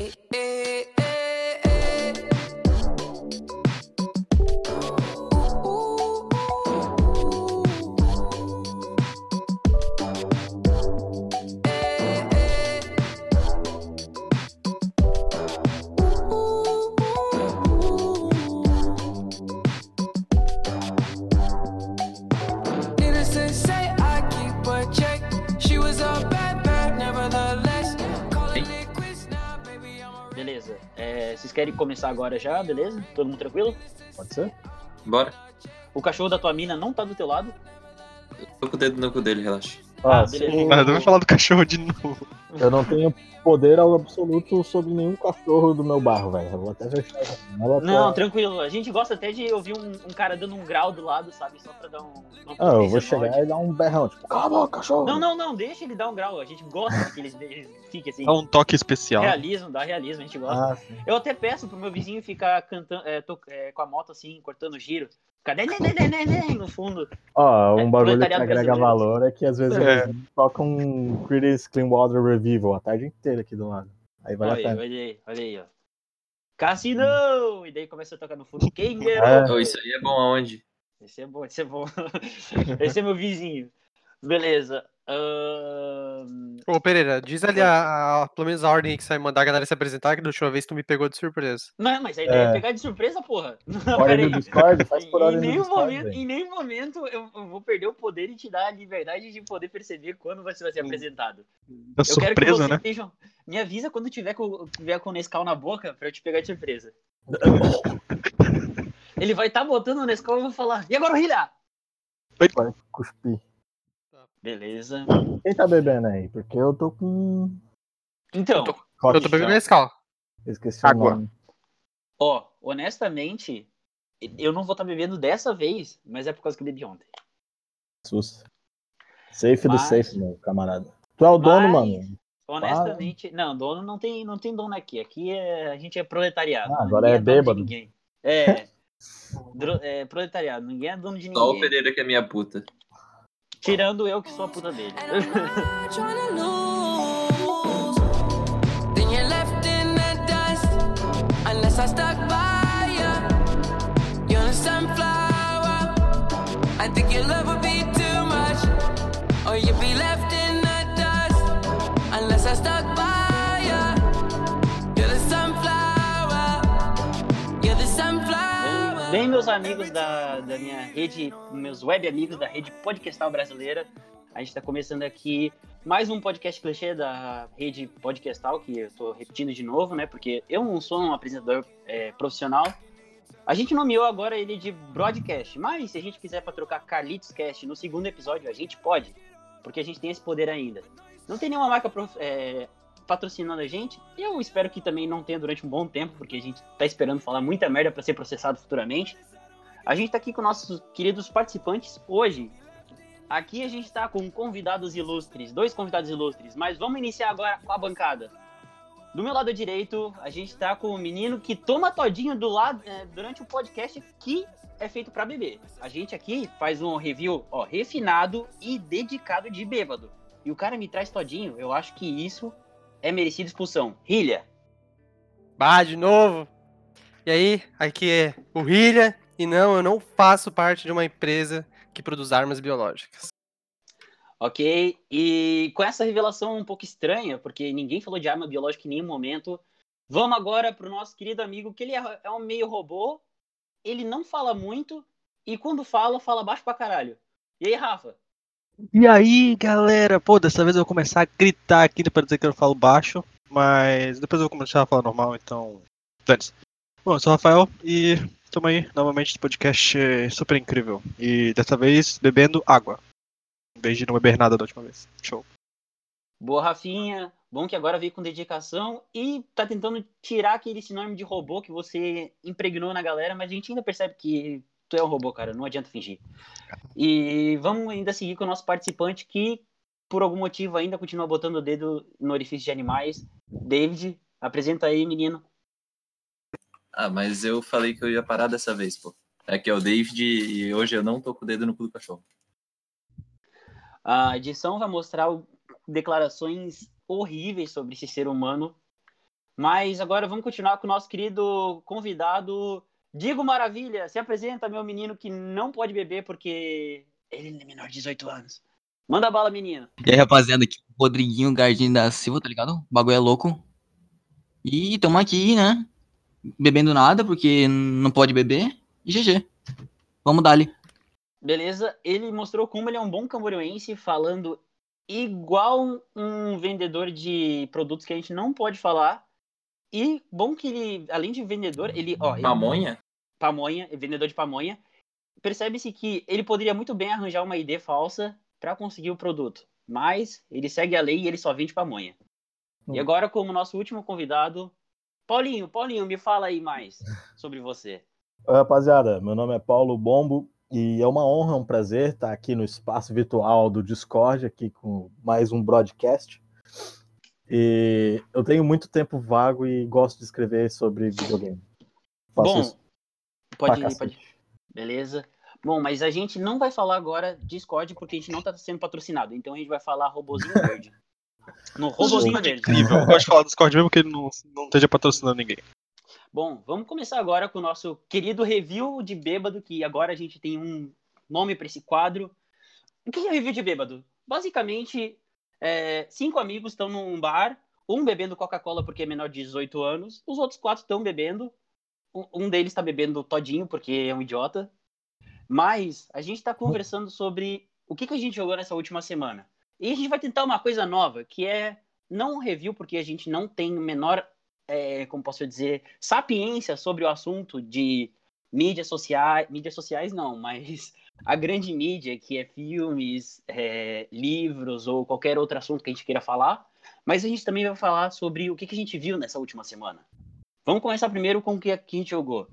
Hey. Começar agora já, beleza? Todo mundo tranquilo? Pode ser? Bora. O cachorro da tua mina não tá do teu lado? Tô com o dedo no cu dele, relaxa. Ah, Ah, beleza. sim, Nada, vai falar do cachorro de novo. eu não tenho poder absoluto sobre nenhum cachorro do meu bairro, velho. Eu vou até fechar essa janela pra- Não, tranquilo. A gente gosta até de ouvir um, um cara dando um grau do lado, sabe? Só pra dar um. Ah, eu vou chegar mod. e dar um berrão, tipo, cala a boca, cachorro! Não, não, não, deixa ele dar um grau. A gente gosta que ele, fique assim. Dá um toque especial. Realismo, dá realismo, a gente gosta. Ah. Eu até peço pro meu vizinho ficar cantando, é, to- é, com a moto assim, cortando giro. Ficar né, né, né, né, né, no fundo. Ó, um É, bagulho que agrega valor é que às vezes É. eles tocam um Creedence Clearwater Revival a tarde inteira aqui do lado. Aí vale olha a pena. olha aí, olha aí, ó. Cassino! E daí começa a tocar no fundo. Quem É. Ô, isso aí é bom aonde? Esse é bom, esse é bom. esse é meu vizinho. Beleza. ahn, Ô, Pereira, diz ali a, a- pelo menos a ordem que você vai mandar a galera se apresentar, que da última vez tu me pegou de surpresa. Não, mas a ideia é, É. pegar de surpresa, porra. Não, Ordem do Discord, faz por em, ordem do nenhum Discord. momento, em nenhum momento eu, vou perder o poder e te dar a liberdade de poder perceber quando você vai ser apresentado. Da Eu quero que surpresa, vocês né? estejam. Me avisa quando tiver com, tiver com o Nescau na boca pra eu te pegar de surpresa. Ele vai estar botando o Nescau e eu vou falar. E agora, Rilha? Vai cuspir. Beleza. Quem tá bebendo aí? Porque eu tô com. Então, tô- Hot Eu tô bebendo. Nescau. Esqueci Água. o nome. ó, honestamente, eu não vou estar bebendo dessa vez, mas é por causa que eu bebi ontem. Sus. Safe do Mas- safe, meu camarada. Tu é o dono, Mas- mano. Honestamente, não, dono não tem, não tem dono aqui. Aqui é, a gente é proletariado. Ah, agora Ninguém é dono de bêbado. ninguém. É, dro- é proletariado, ninguém é dono de Só o ninguém. Pereira que é minha puta. Tirando eu que sou a puta dele. Meus amigos da, da minha rede, meus web amigos da rede podcastal brasileira, a gente está começando aqui mais um podcast clichê da rede podcastal, que eu estou repetindo de novo, né? Porque eu não sou um apresentador é, profissional. A gente nomeou agora ele de broadcast, mas se a gente quiser para trocar Carlitos Cast no segundo episódio, a gente pode, porque a gente tem esse poder ainda. Não tem nenhuma marca prof- é, patrocinando a gente. Eu espero que também não tenha durante um bom tempo, porque a gente tá esperando falar muita merda para ser processado futuramente. A gente tá aqui com nossos queridos participantes hoje. Aqui a gente tá com convidados ilustres, dois convidados ilustres, mas vamos iniciar agora com a bancada. Do meu lado direito, a gente tá com o menino que toma todinho do lado é, durante o podcast que é feito para beber. A gente aqui faz um review, ó, refinado e dedicado de bêbado. E o cara me traz todinho, eu acho que isso é merecido expulsão. Rilha. Bah, de novo. E aí, aqui é o Rilha. E não, eu não faço parte de uma empresa que produz armas biológicas. Ok? E com essa revelação um pouco estranha, porque ninguém falou de arma biológica em nenhum momento, vamos agora pro nosso querido amigo, que ele é é um meio robô, ele não fala muito, e quando fala, fala baixo pra caralho. E aí, Rafa? E aí, galera? Pô, dessa vez eu vou começar a gritar aqui pra dizer que eu falo baixo, mas depois eu vou começar a falar normal, então. Dane-se. Bom, eu sou o Rafael e estamos aí novamente nesse podcast super incrível. E dessa vez bebendo água. Em vez de não beber nada da última vez. Show. Boa, Rafinha. Bom que agora veio com dedicação e tá tentando tirar aquele sinônimo de robô que você impregnou na galera, mas a gente ainda percebe que tu é um robô, cara. Não adianta fingir. E vamos ainda seguir com o nosso participante que, por algum motivo, ainda continua botando o dedo no orifício de animais. David, apresenta aí, menino. Ah, mas eu falei que eu ia parar dessa vez, pô. Aqui é o David e hoje eu não tô com o dedo no cu do cachorro. A edição vai mostrar declarações horríveis sobre esse ser humano, Mas agora vamos continuar com o nosso querido convidado, Digo Maravilha. Se apresenta, meu menino que não pode beber porque ele é menor de 18 anos. Manda bala, menino. E aí, rapaziada, aqui o Rodriguinho Gardinho da Silva, tá ligado? O bagulho é louco. E tamo aqui, né? Bebendo nada, porque não pode beber. E GG. Vamos dali. Beleza? Ele mostrou como ele é um bom camboriense, falando igual um vendedor de produtos que a gente não pode falar. E bom que ele, além de vendedor, ele, ó, ele, Pamonha? pamonha, é vendedor de pamonha. Percebe-se que ele poderia muito bem arranjar uma ID falsa para conseguir o produto, mas ele segue a lei e ele só vende pamonha. E Hum. agora, como nosso último convidado, Paulinho, Paulinho, me fala aí mais sobre você. Oi, rapaziada, meu nome é Paulo Bombo e é uma honra, um prazer estar aqui no espaço virtual do Discord, aqui com mais um broadcast. E eu tenho muito tempo vago e gosto de escrever sobre videogame. Faço Bom, pode, pra pode, beleza. Bom, mas a gente não vai falar agora Discord porque a gente não tá sendo patrocinado, então a gente vai falar Robozinho Verde. No Robozinho Verde. incrível. Eu gosto de falar do Discord mesmo que ele não, não esteja patrocinando ninguém. Bom, vamos começar agora com o nosso querido review de bêbado, que agora a gente tem um nome para esse quadro. O que é review de bêbado? Basicamente, é, cinco amigos estão num bar, um bebendo Coca-Cola porque é menor de 18 anos, os outros quatro estão bebendo. Um deles está bebendo todinho porque é um idiota. Mas a gente está conversando sobre o que, que a gente jogou nessa última semana. E a gente vai tentar uma coisa nova, que é não um review, porque a gente não tem o menor é, como posso dizer, sapiência sobre o assunto de mídias sociais, mídias sociais não, mas a grande mídia, que é filmes, é, livros ou qualquer outro assunto que a gente queira falar, mas a gente também vai falar sobre o que, que a gente viu nessa última semana. Vamos começar primeiro com o que, que a gente jogou.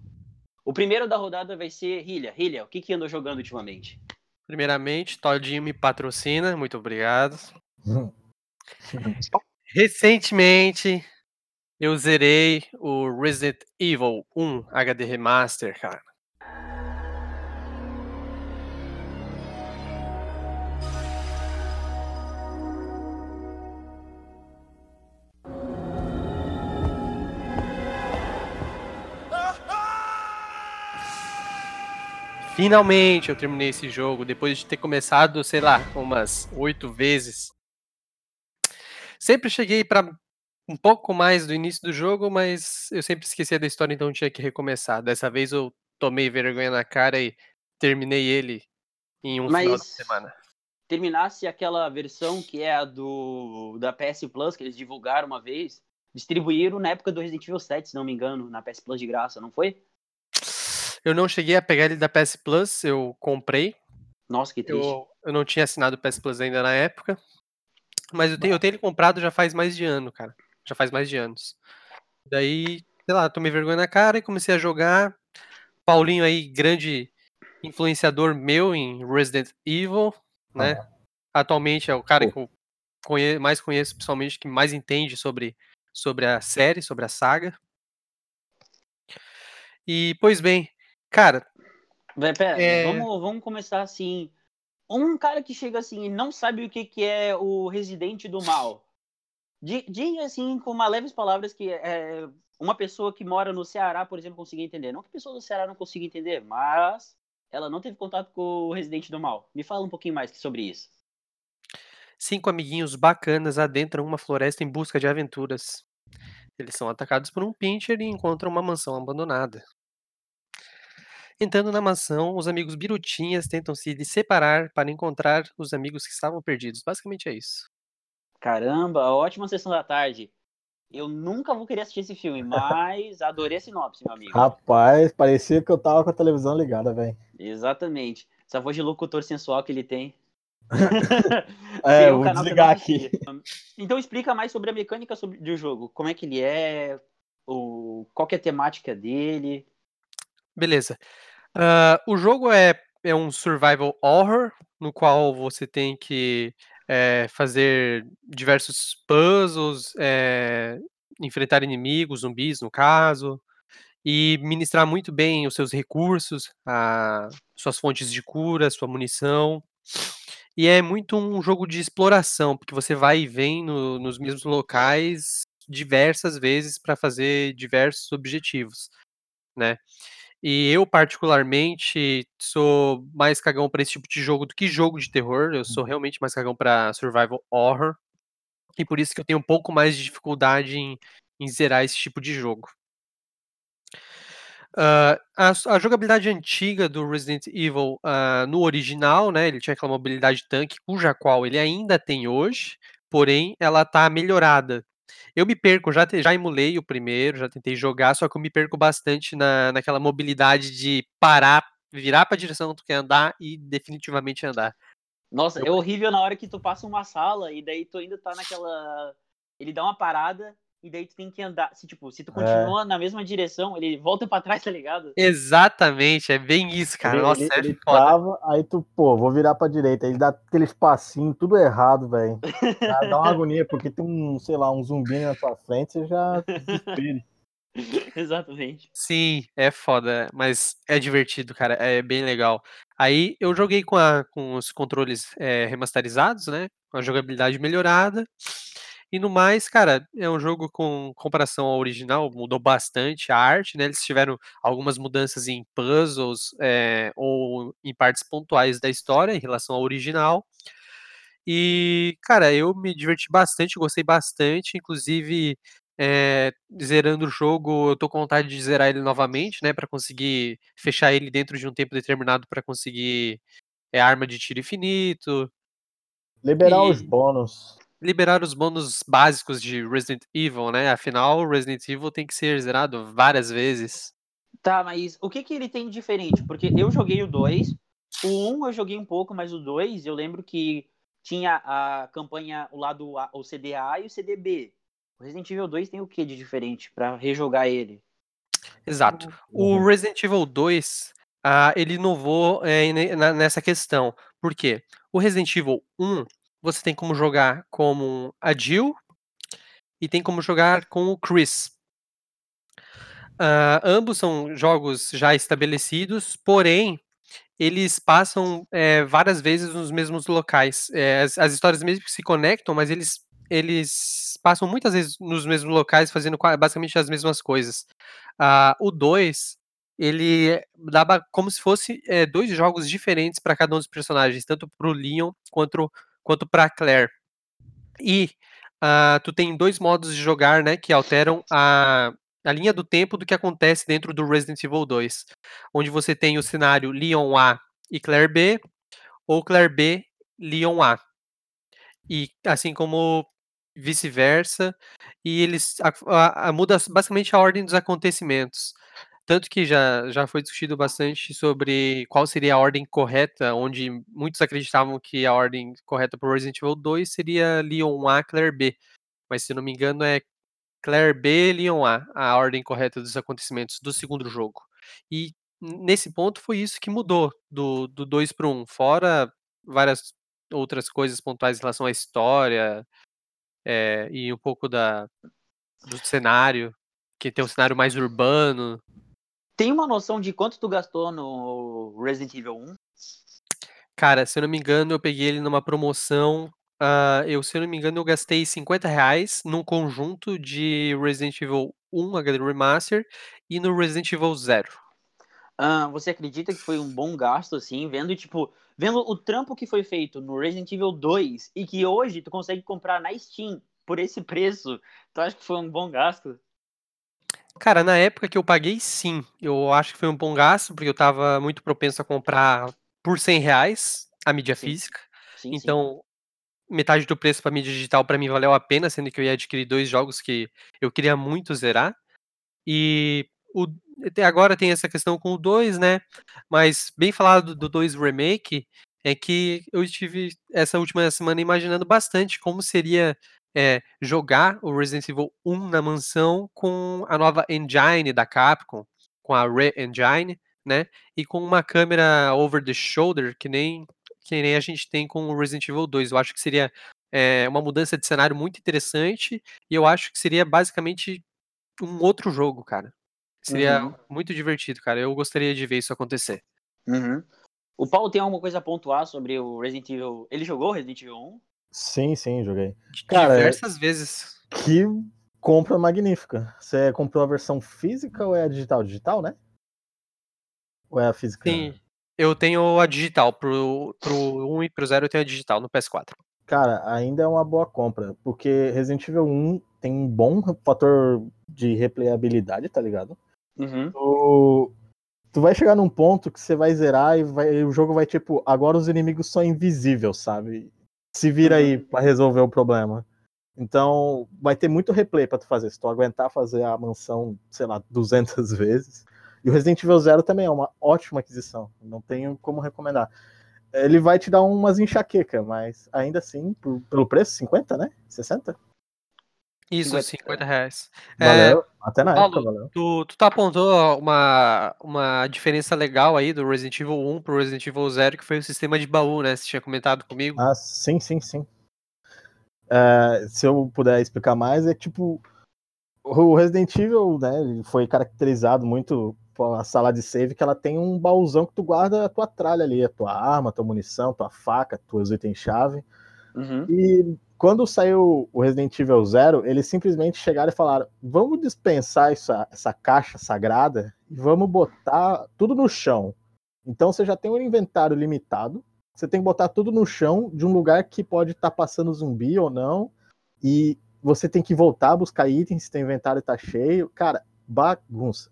O primeiro da rodada vai ser Hilha. Hilha, o que, que andou jogando ultimamente? Primeiramente, Todinho me patrocina, muito obrigado. Recentemente, eu zerei o Resident Evil 1 HD Remaster, cara. Finalmente eu terminei esse jogo, depois de ter começado, sei lá, umas oito vezes. Sempre cheguei para um pouco mais do início do jogo, mas eu sempre esquecia da história, então tinha que recomeçar. Dessa vez eu tomei vergonha na cara e terminei ele em um final de Mas semana. terminasse aquela versão que é a do da PS Plus, que eles divulgaram uma vez, distribuíram na época do Resident Evil 7, se não me engano, na PS Plus de graça, não foi? Eu não cheguei a pegar ele da PS Plus, eu comprei. Nossa, que triste. Eu, eu não tinha assinado o PS Plus ainda na época. Mas eu tenho, eu tenho ele comprado já faz mais de ano, cara. Já faz mais de anos. Daí, sei lá, tomei vergonha na cara e comecei a jogar. Paulinho aí, grande influenciador meu em Resident Evil, né? Atualmente é o cara que eu mais conheço pessoalmente, que mais entende sobre, sobre a série, sobre a saga. E, pois bem, cara, Vai, pera, É. vamos, vamos começar assim. Um cara que chega assim e não sabe o que, que é o residente do mal. Di- Diga assim, com uma leves palavras, que é uma pessoa que mora no Ceará, por exemplo, consiga entender. Não que a pessoa do Ceará não consiga entender, mas ela não teve contato com o residente do mal. Me fala um pouquinho mais sobre isso. Cinco amiguinhos bacanas adentram uma floresta em busca de aventuras. Eles são atacados por um pincher e encontram uma mansão abandonada. Entrando na mansão, os amigos birutinhas tentam se separar para encontrar os amigos que estavam perdidos. Basicamente é isso. Caramba, ótima sessão da tarde. Eu nunca vou querer assistir esse filme, mas adorei a sinopse, meu amigo. Rapaz, parecia que eu tava com a televisão ligada, velho. Exatamente. Essa voz de locutor sensual que ele tem. É, Tem um vou canal que eu desligar aqui. Então explica mais sobre a mecânica sobre, do jogo. Como é que ele é, o, qual que é a temática dele. Beleza. Ah, o jogo é, é um survival horror, no qual você tem que eh, fazer diversos puzzles, eh, enfrentar inimigos, zumbis, no caso, e ministrar muito bem os seus recursos, a- suas fontes de cura, sua munição. E é muito um jogo de exploração, porque você vai e vem no- nos mesmos locais, diversas vezes para fazer diversos objetivos, né? E eu, particularmente, sou mais cagão para esse tipo de jogo do que jogo de terror. Eu sou realmente mais cagão para survival horror. E por isso que eu tenho um pouco mais de dificuldade em, em zerar esse tipo de jogo. Uh, a, a, jogabilidade antiga do Resident Evil uh, no original, né, ele tinha aquela mobilidade tanque, cuja qual ele ainda tem hoje, porém ela tá melhorada. Eu me perco, já, te, já emulei o primeiro, já tentei jogar, só que eu me perco bastante na, naquela mobilidade de parar, virar para a direção que tu quer andar e definitivamente andar. Nossa, eu... é horrível na hora que tu passa uma sala e daí tu ainda tá naquela. Ele dá uma parada e daí tu tem que andar. Se, tipo, se tu continua é. na mesma direção, ele volta pra trás, tá ligado? Exatamente, é bem isso, cara. Ele, Nossa, ele, é ele foda. Trava, aí tu, pô, vou virar pra direita. Ele dá aquele espacinho, tudo errado, velho. Dá uma agonia, porque tem um, sei lá, um zumbi na tua frente, você já desespere. Exatamente. Sim, é foda, mas é divertido, cara, é bem legal. Aí eu joguei com, a, com os controles é, remasterizados, né? Com a jogabilidade melhorada. E no mais, cara, é um jogo com comparação ao original, mudou bastante a arte, né? Eles tiveram algumas mudanças em puzzles é, ou em partes pontuais da história em relação ao original. E, cara, eu me diverti bastante, gostei bastante, inclusive é, zerando o jogo, eu tô com vontade de zerar ele novamente, né, para conseguir fechar ele dentro de um tempo determinado para conseguir é, arma de tiro infinito. Liberar e... os bônus liberar os bônus básicos de Resident Evil, né? Afinal, Resident Evil tem que ser zerado várias vezes. Tá, mas o que que ele tem de diferente? Porque eu joguei o 2, o 1 um eu joguei um pouco, mas o 2 eu lembro que tinha a campanha, o lado A, o CDA e o CDB. O Resident Evil 2 tem o que de diferente para rejogar ele? Exato. O Resident Evil 2, ah, ele inovou é, nessa questão. Por quê? O Resident Evil 1, você tem como jogar como a Jill e tem como jogar com o Chris. Uh, ambos são jogos já estabelecidos, porém eles passam é, várias vezes nos mesmos locais. É, as, as, histórias mesmo se conectam, mas eles, eles passam muitas vezes nos mesmos locais, fazendo basicamente as mesmas coisas. Uh, o 2, ele dava como se fosse é, dois jogos diferentes para cada um dos personagens, tanto para o Leon quanto quanto para Claire. E uh, tu tem dois modos de jogar, né, que alteram a, a linha do tempo do que acontece dentro do Resident Evil 2, onde você tem o cenário Leon A e Claire B, ou Claire B, Leon A. E assim como vice-versa, e eles a, a, a, muda basicamente a ordem dos acontecimentos. Tanto que já, já foi discutido bastante sobre qual seria a ordem correta, onde muitos acreditavam que a ordem correta para Resident Evil 2 seria Leon A, Claire B. Mas se não me engano é Claire B, Leon A, a ordem correta dos acontecimentos do segundo jogo. E nesse ponto foi isso que mudou do, do 2 para 1, fora várias outras coisas pontuais em relação à história é, e um pouco da, do cenário, que tem um cenário mais urbano, tem uma noção de quanto tu gastou no Resident Evil 1? Cara, se eu não me engano, eu peguei ele numa promoção. Uh, eu, se eu não me engano, eu gastei 50 reais num conjunto de Resident Evil 1 HD Remaster e no Resident Evil 0. Uh, você acredita que foi um bom gasto, assim, vendo, tipo, vendo o trampo que foi feito no Resident Evil 2 e que hoje tu consegue comprar na Steam por esse preço, tu acha que foi um bom gasto? Cara, na época que eu paguei, sim. Eu acho que foi um bom gasto, porque eu estava muito propenso a comprar por 100 reais a mídia sim. física. Sim, então, sim. metade do preço para mídia digital para mim valeu a pena, sendo que eu ia adquirir dois jogos que eu queria muito zerar. E o, até agora tem essa questão com o 2, né? Mas bem falado do 2 Remake, é que eu estive essa última semana imaginando bastante como seria é, jogar o Resident Evil 1 na mansão com a nova engine da Capcom, com a Re-Engine, né? E com uma câmera over the shoulder, que nem, que nem a gente tem com o Resident Evil 2. Eu acho que seria é, uma mudança de cenário muito interessante e eu acho que seria basicamente um outro jogo, cara. Seria uhum. muito divertido, cara. Eu gostaria de ver isso acontecer. Uhum. O Paulo tem alguma coisa a pontuar sobre o Resident Evil? Ele jogou Resident Evil 1? Sim, sim, joguei. Cara, Diversas vezes. Que compra magnífica. Você comprou a versão física ou é a digital? Digital, né? Ou é a física? Sim. Eu tenho a digital. Pro, pro 1 e pro 0 eu tenho a digital no PS4. Cara, ainda é uma boa compra, porque Resident Evil 1 tem um bom fator de replayabilidade, tá ligado? Uhum. Tu, tu vai chegar num ponto que você vai zerar e vai- o jogo vai tipo, agora os inimigos são invisíveis, sabe? Se vira aí pra resolver o problema. Então, vai ter muito replay pra tu fazer. Se tu aguentar fazer a mansão, sei lá, 200 vezes. E o Resident Evil Zero também é uma ótima aquisição. Não tenho como recomendar. Ele vai te dar umas enxaqueca, mas ainda assim, por- pelo preço, 50, né? 60? Isso, 50. 50 reais. É, Valeu. Até na Paulo, época, valeu. Tu, tu tá apontou uma, uma diferença legal aí do Resident Evil 1 pro Resident Evil 0, que foi o sistema de baú, né? Você tinha comentado comigo. Ah, sim, sim, sim. É, se eu puder explicar mais, é tipo. O Resident Evil, né, ele foi caracterizado muito pela sala de save, que ela tem um baúzão que tu guarda a tua tralha ali, a tua arma, a tua munição, tua faca, tuas itens-chave. Uhum. E quando saiu o Resident Evil Zero, eles simplesmente chegaram e falaram: vamos dispensar essa, essa caixa sagrada e vamos botar tudo no chão. Então você já tem um inventário limitado, você tem que botar tudo no chão de um lugar que pode estar passando zumbi ou não, e você tem que voltar a buscar itens se teu inventário tá cheio. Cara, bagunça.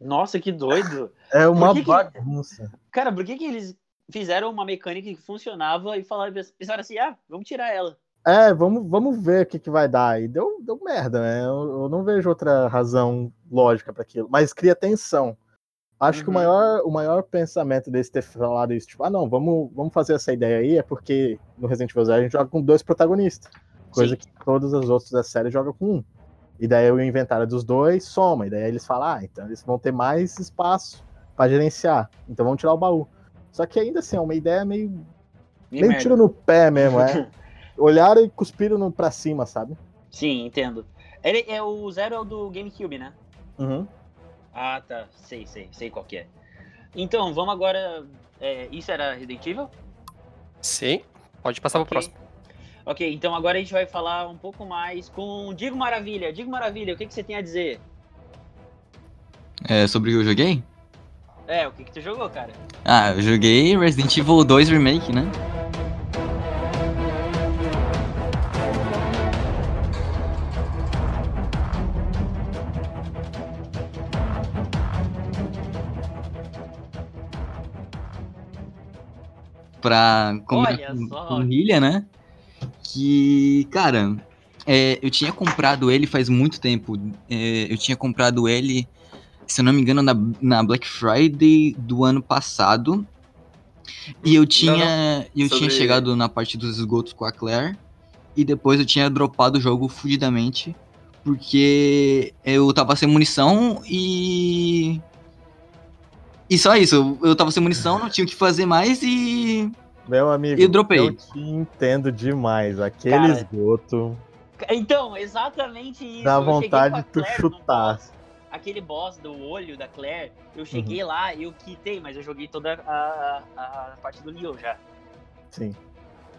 Nossa, que doido. É uma que que- bagunça. Cara, por que, que eles fizeram uma mecânica que funcionava e falaram, pensaram assim, ah, vamos tirar ela. É, vamos, vamos ver o que, que vai dar. E deu, deu merda, né? Eu, eu não vejo outra razão lógica para aquilo. Mas cria tensão. Acho que o Uhum. maior, o maior pensamento desse ter falado isso, tipo, ah, não, vamos, vamos fazer essa ideia aí, é porque no Resident Evil Zero a gente joga com dois protagonistas. Coisa Sim. que todas as outras da série jogam com um. E daí o inventário dos dois soma. E daí eles falam, ah, então eles vão ter mais espaço para gerenciar. Então vamos tirar o baú. Só que ainda assim, é uma ideia meio Meio meio merda. tiro no pé mesmo, é. Olharam e cuspiram no, pra cima, sabe? Sim, entendo. Ele, é, o Zero é o do GameCube, né? Uhum. Ah, tá. Sei, sei, sei qual que é. Então, vamos agora. é, isso era Resident Evil? Sim. Pode passar Ok. pro próximo. Ok, então agora a gente vai falar um pouco mais com o Digo Maravilha. Digo Maravilha, o que, que você tem a dizer? É, sobre o que eu joguei? É, o que, que tu jogou, cara? Ah, eu joguei Resident Evil 2 Remake, né? Pra Olha com, com Hilha, né? Que, cara, é, eu tinha comprado ele faz muito tempo. É, eu tinha comprado ele, se eu não me engano, na, na Black Friday do ano passado. E eu tinha, e eu tinha Sobre- chegado na parte dos esgotos com a Claire. E depois eu tinha dropado o jogo fudidamente. Porque eu tava sem munição e. E só isso, eu- tava sem munição, não tinha o que fazer mais e. Meu amigo, Eu dropei. eu te entendo demais. Aquele Cara, esgoto Então, exatamente isso. dá vontade de tu chutar. boss, aquele boss do olho da Claire, eu Uhum. cheguei lá, eu quitei, mas eu joguei toda a, a, a parte do Leon já. Sim.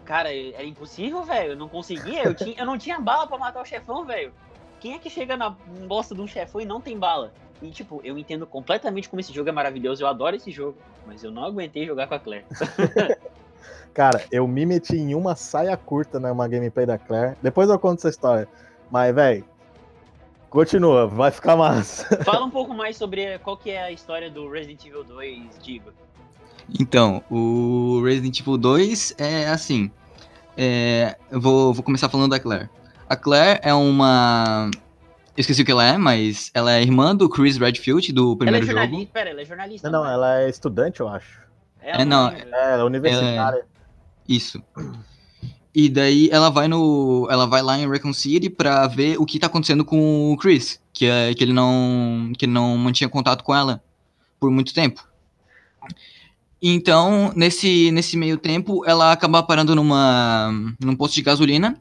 Cara, era impossível, velho. Eu não conseguia. Eu, tinha, eu não tinha bala pra matar o chefão, velho. Quem é que chega na bosta de um chefão e não tem bala? E, tipo, eu entendo completamente como esse jogo é maravilhoso. Eu adoro esse jogo. Mas eu não aguentei jogar com a Claire. Cara, eu me meti em uma saia curta numa gameplay da Claire. Depois eu conto essa história. Mas, velho, continua, vai ficar massa. Fala um pouco mais sobre qual que é a história do Resident Evil 2, Digo. Então, o Resident Evil 2 é assim. é, eu vou, vou começar falando da Claire. A Claire é uma. Eu esqueci o que ela é, mas ela é irmã do Chris Redfield, do Ela é primeiro jogo. jornalista. Pera, ela é jornalista. Não, não, é? ela é estudante, eu acho. Ela É, não. É, ela é universitária. Isso. E daí ela vai no. Ela vai lá em Recon City pra ver o que tá acontecendo com o Chris. Que, é, que ele não. que ele não mantinha contato com ela por muito tempo. Então, nesse, nesse meio tempo, ela acaba parando numa, num posto de gasolina.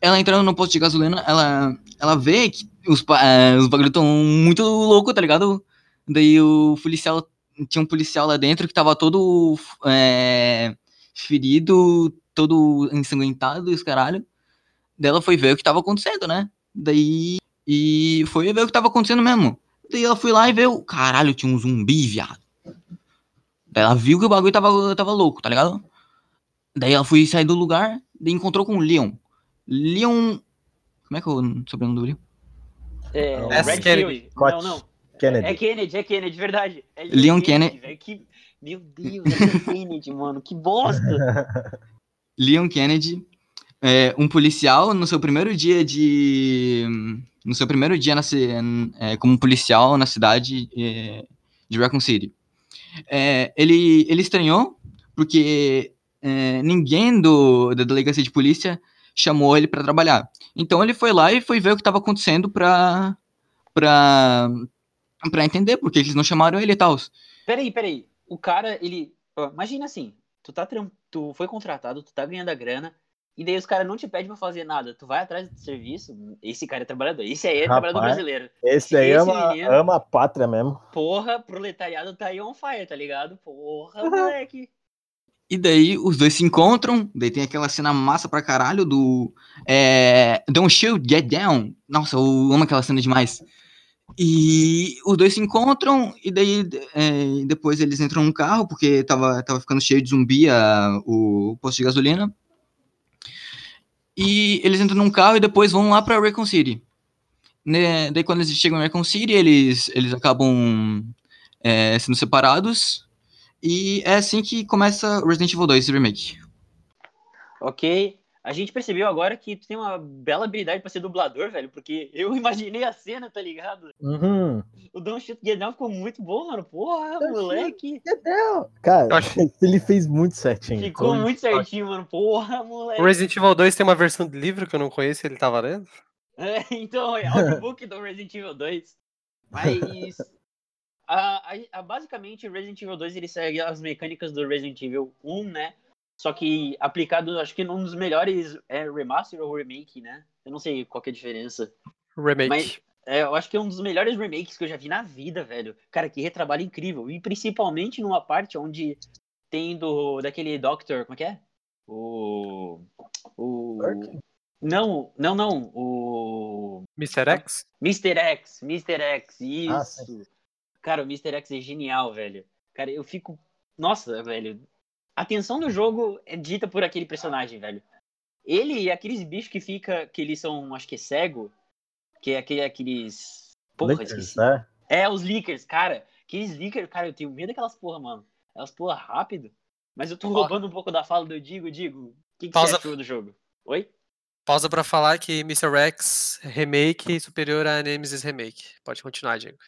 Ela entrando no posto de gasolina, ela, ela vê que os, eh, os bagulhos tão muito loucos, tá ligado? Daí o policial. Tinha um policial lá dentro que tava todo eh, ferido, todo ensanguentado e os caralho. Daí ela foi ver o que tava acontecendo, né? Daí. E foi ver o que tava acontecendo mesmo. Daí ela foi lá e viu. Caralho, tinha um zumbi, viado. Daí ela viu que o bagulho tava, tava louco, tá ligado? Daí ela foi sair do lugar e encontrou com o Leon. Leon. Como é que é o sobrenome do Leon? É, S. Red Kennedy. Não, não. Kennedy. É Kennedy, é Kennedy, verdade. É Leon Kennedy. velho, que... Meu Deus, é Kennedy, mano. Que bosta. Leon Kennedy, é, um policial no seu primeiro dia de. No seu primeiro dia na, é, como policial na cidade é, de Raccoon City. É, ele, ele estranhou porque é, ninguém do, da delegacia de polícia chamou ele para trabalhar. Então ele foi lá e foi ver o que estava acontecendo para para para entender porque eles não chamaram ele e tal. Peraí, peraí. O cara, ele. ó, Imagina assim, tu tá tram- tu foi contratado, tu tá ganhando a grana, e daí os caras não te pedem pra fazer nada. Tu vai atrás do serviço. Esse cara é trabalhador. Esse aí é Rapaz. trabalhador brasileiro. Esse aí Esse ama, menino- ama a pátria mesmo. Porra, proletariado tá aí on fire, tá ligado? Porra, moleque. E daí os dois se encontram, daí tem aquela cena massa pra caralho do é, Don't shoot, get down. Nossa, eu amo aquela cena demais. E os dois se encontram, e daí é, depois eles entram num carro, porque tava, tava ficando cheio de zumbi a, o posto de gasolina. E eles entram num carro e depois vão lá pra Raccoon City. Né, daí quando eles chegam em Raccoon City, eles, eles acabam é, sendo separados. E é assim que começa Resident Evil 2 Remake. Ok. A gente percebeu agora que tu tem uma bela habilidade pra ser dublador, velho, porque eu imaginei a cena, tá ligado? Uhum. O Don't Shoot Get Down ficou muito bom, mano. Porra, Don't moleque. Cara, Eu acho- ele fez muito certinho. Ficou Foi- muito certinho, mano. Porra, moleque. O Resident Evil 2 tem uma versão de livro que eu não conheço, ele tá valendo? É, então, é audiobook do Resident Evil 2. Mas. a, a- a- basicamente, o Resident Evil 2 ele segue as mecânicas do Resident Evil 1, né? Só que aplicado, acho que num dos melhores é remaster ou remake, né? Eu não sei qual que é a diferença. Remake. Mas é, eu acho que é um dos melhores remakes que eu já vi na vida, velho. Cara, que retrabalho incrível. E principalmente numa parte onde tem do daquele Doctor, como é que é? O. O. Burke? Não, não, não. O. Mr. X? Mr. X, Mr. X, isso. Ah. Cara, o Mr. X é genial, velho. Cara, eu fico. Nossa, velho. A tensão do jogo é dita por aquele personagem, velho. Ele e aqueles bichos que fica. que eles são, acho que é cego. Que é aquele, aqueles. Porra, Lakers, esqueci. né? É, os leakers, cara. Aqueles leakers, cara, eu tenho medo daquelas porra, mano. Elas porra rápido. Mas eu tô roubando um pouco da fala do Digo. Digo, o que, que você Pausa. achou do jogo? Oi? Pausa pra falar que Mr. X Remake superior a Nemesis Remake. Pode continuar, Diego.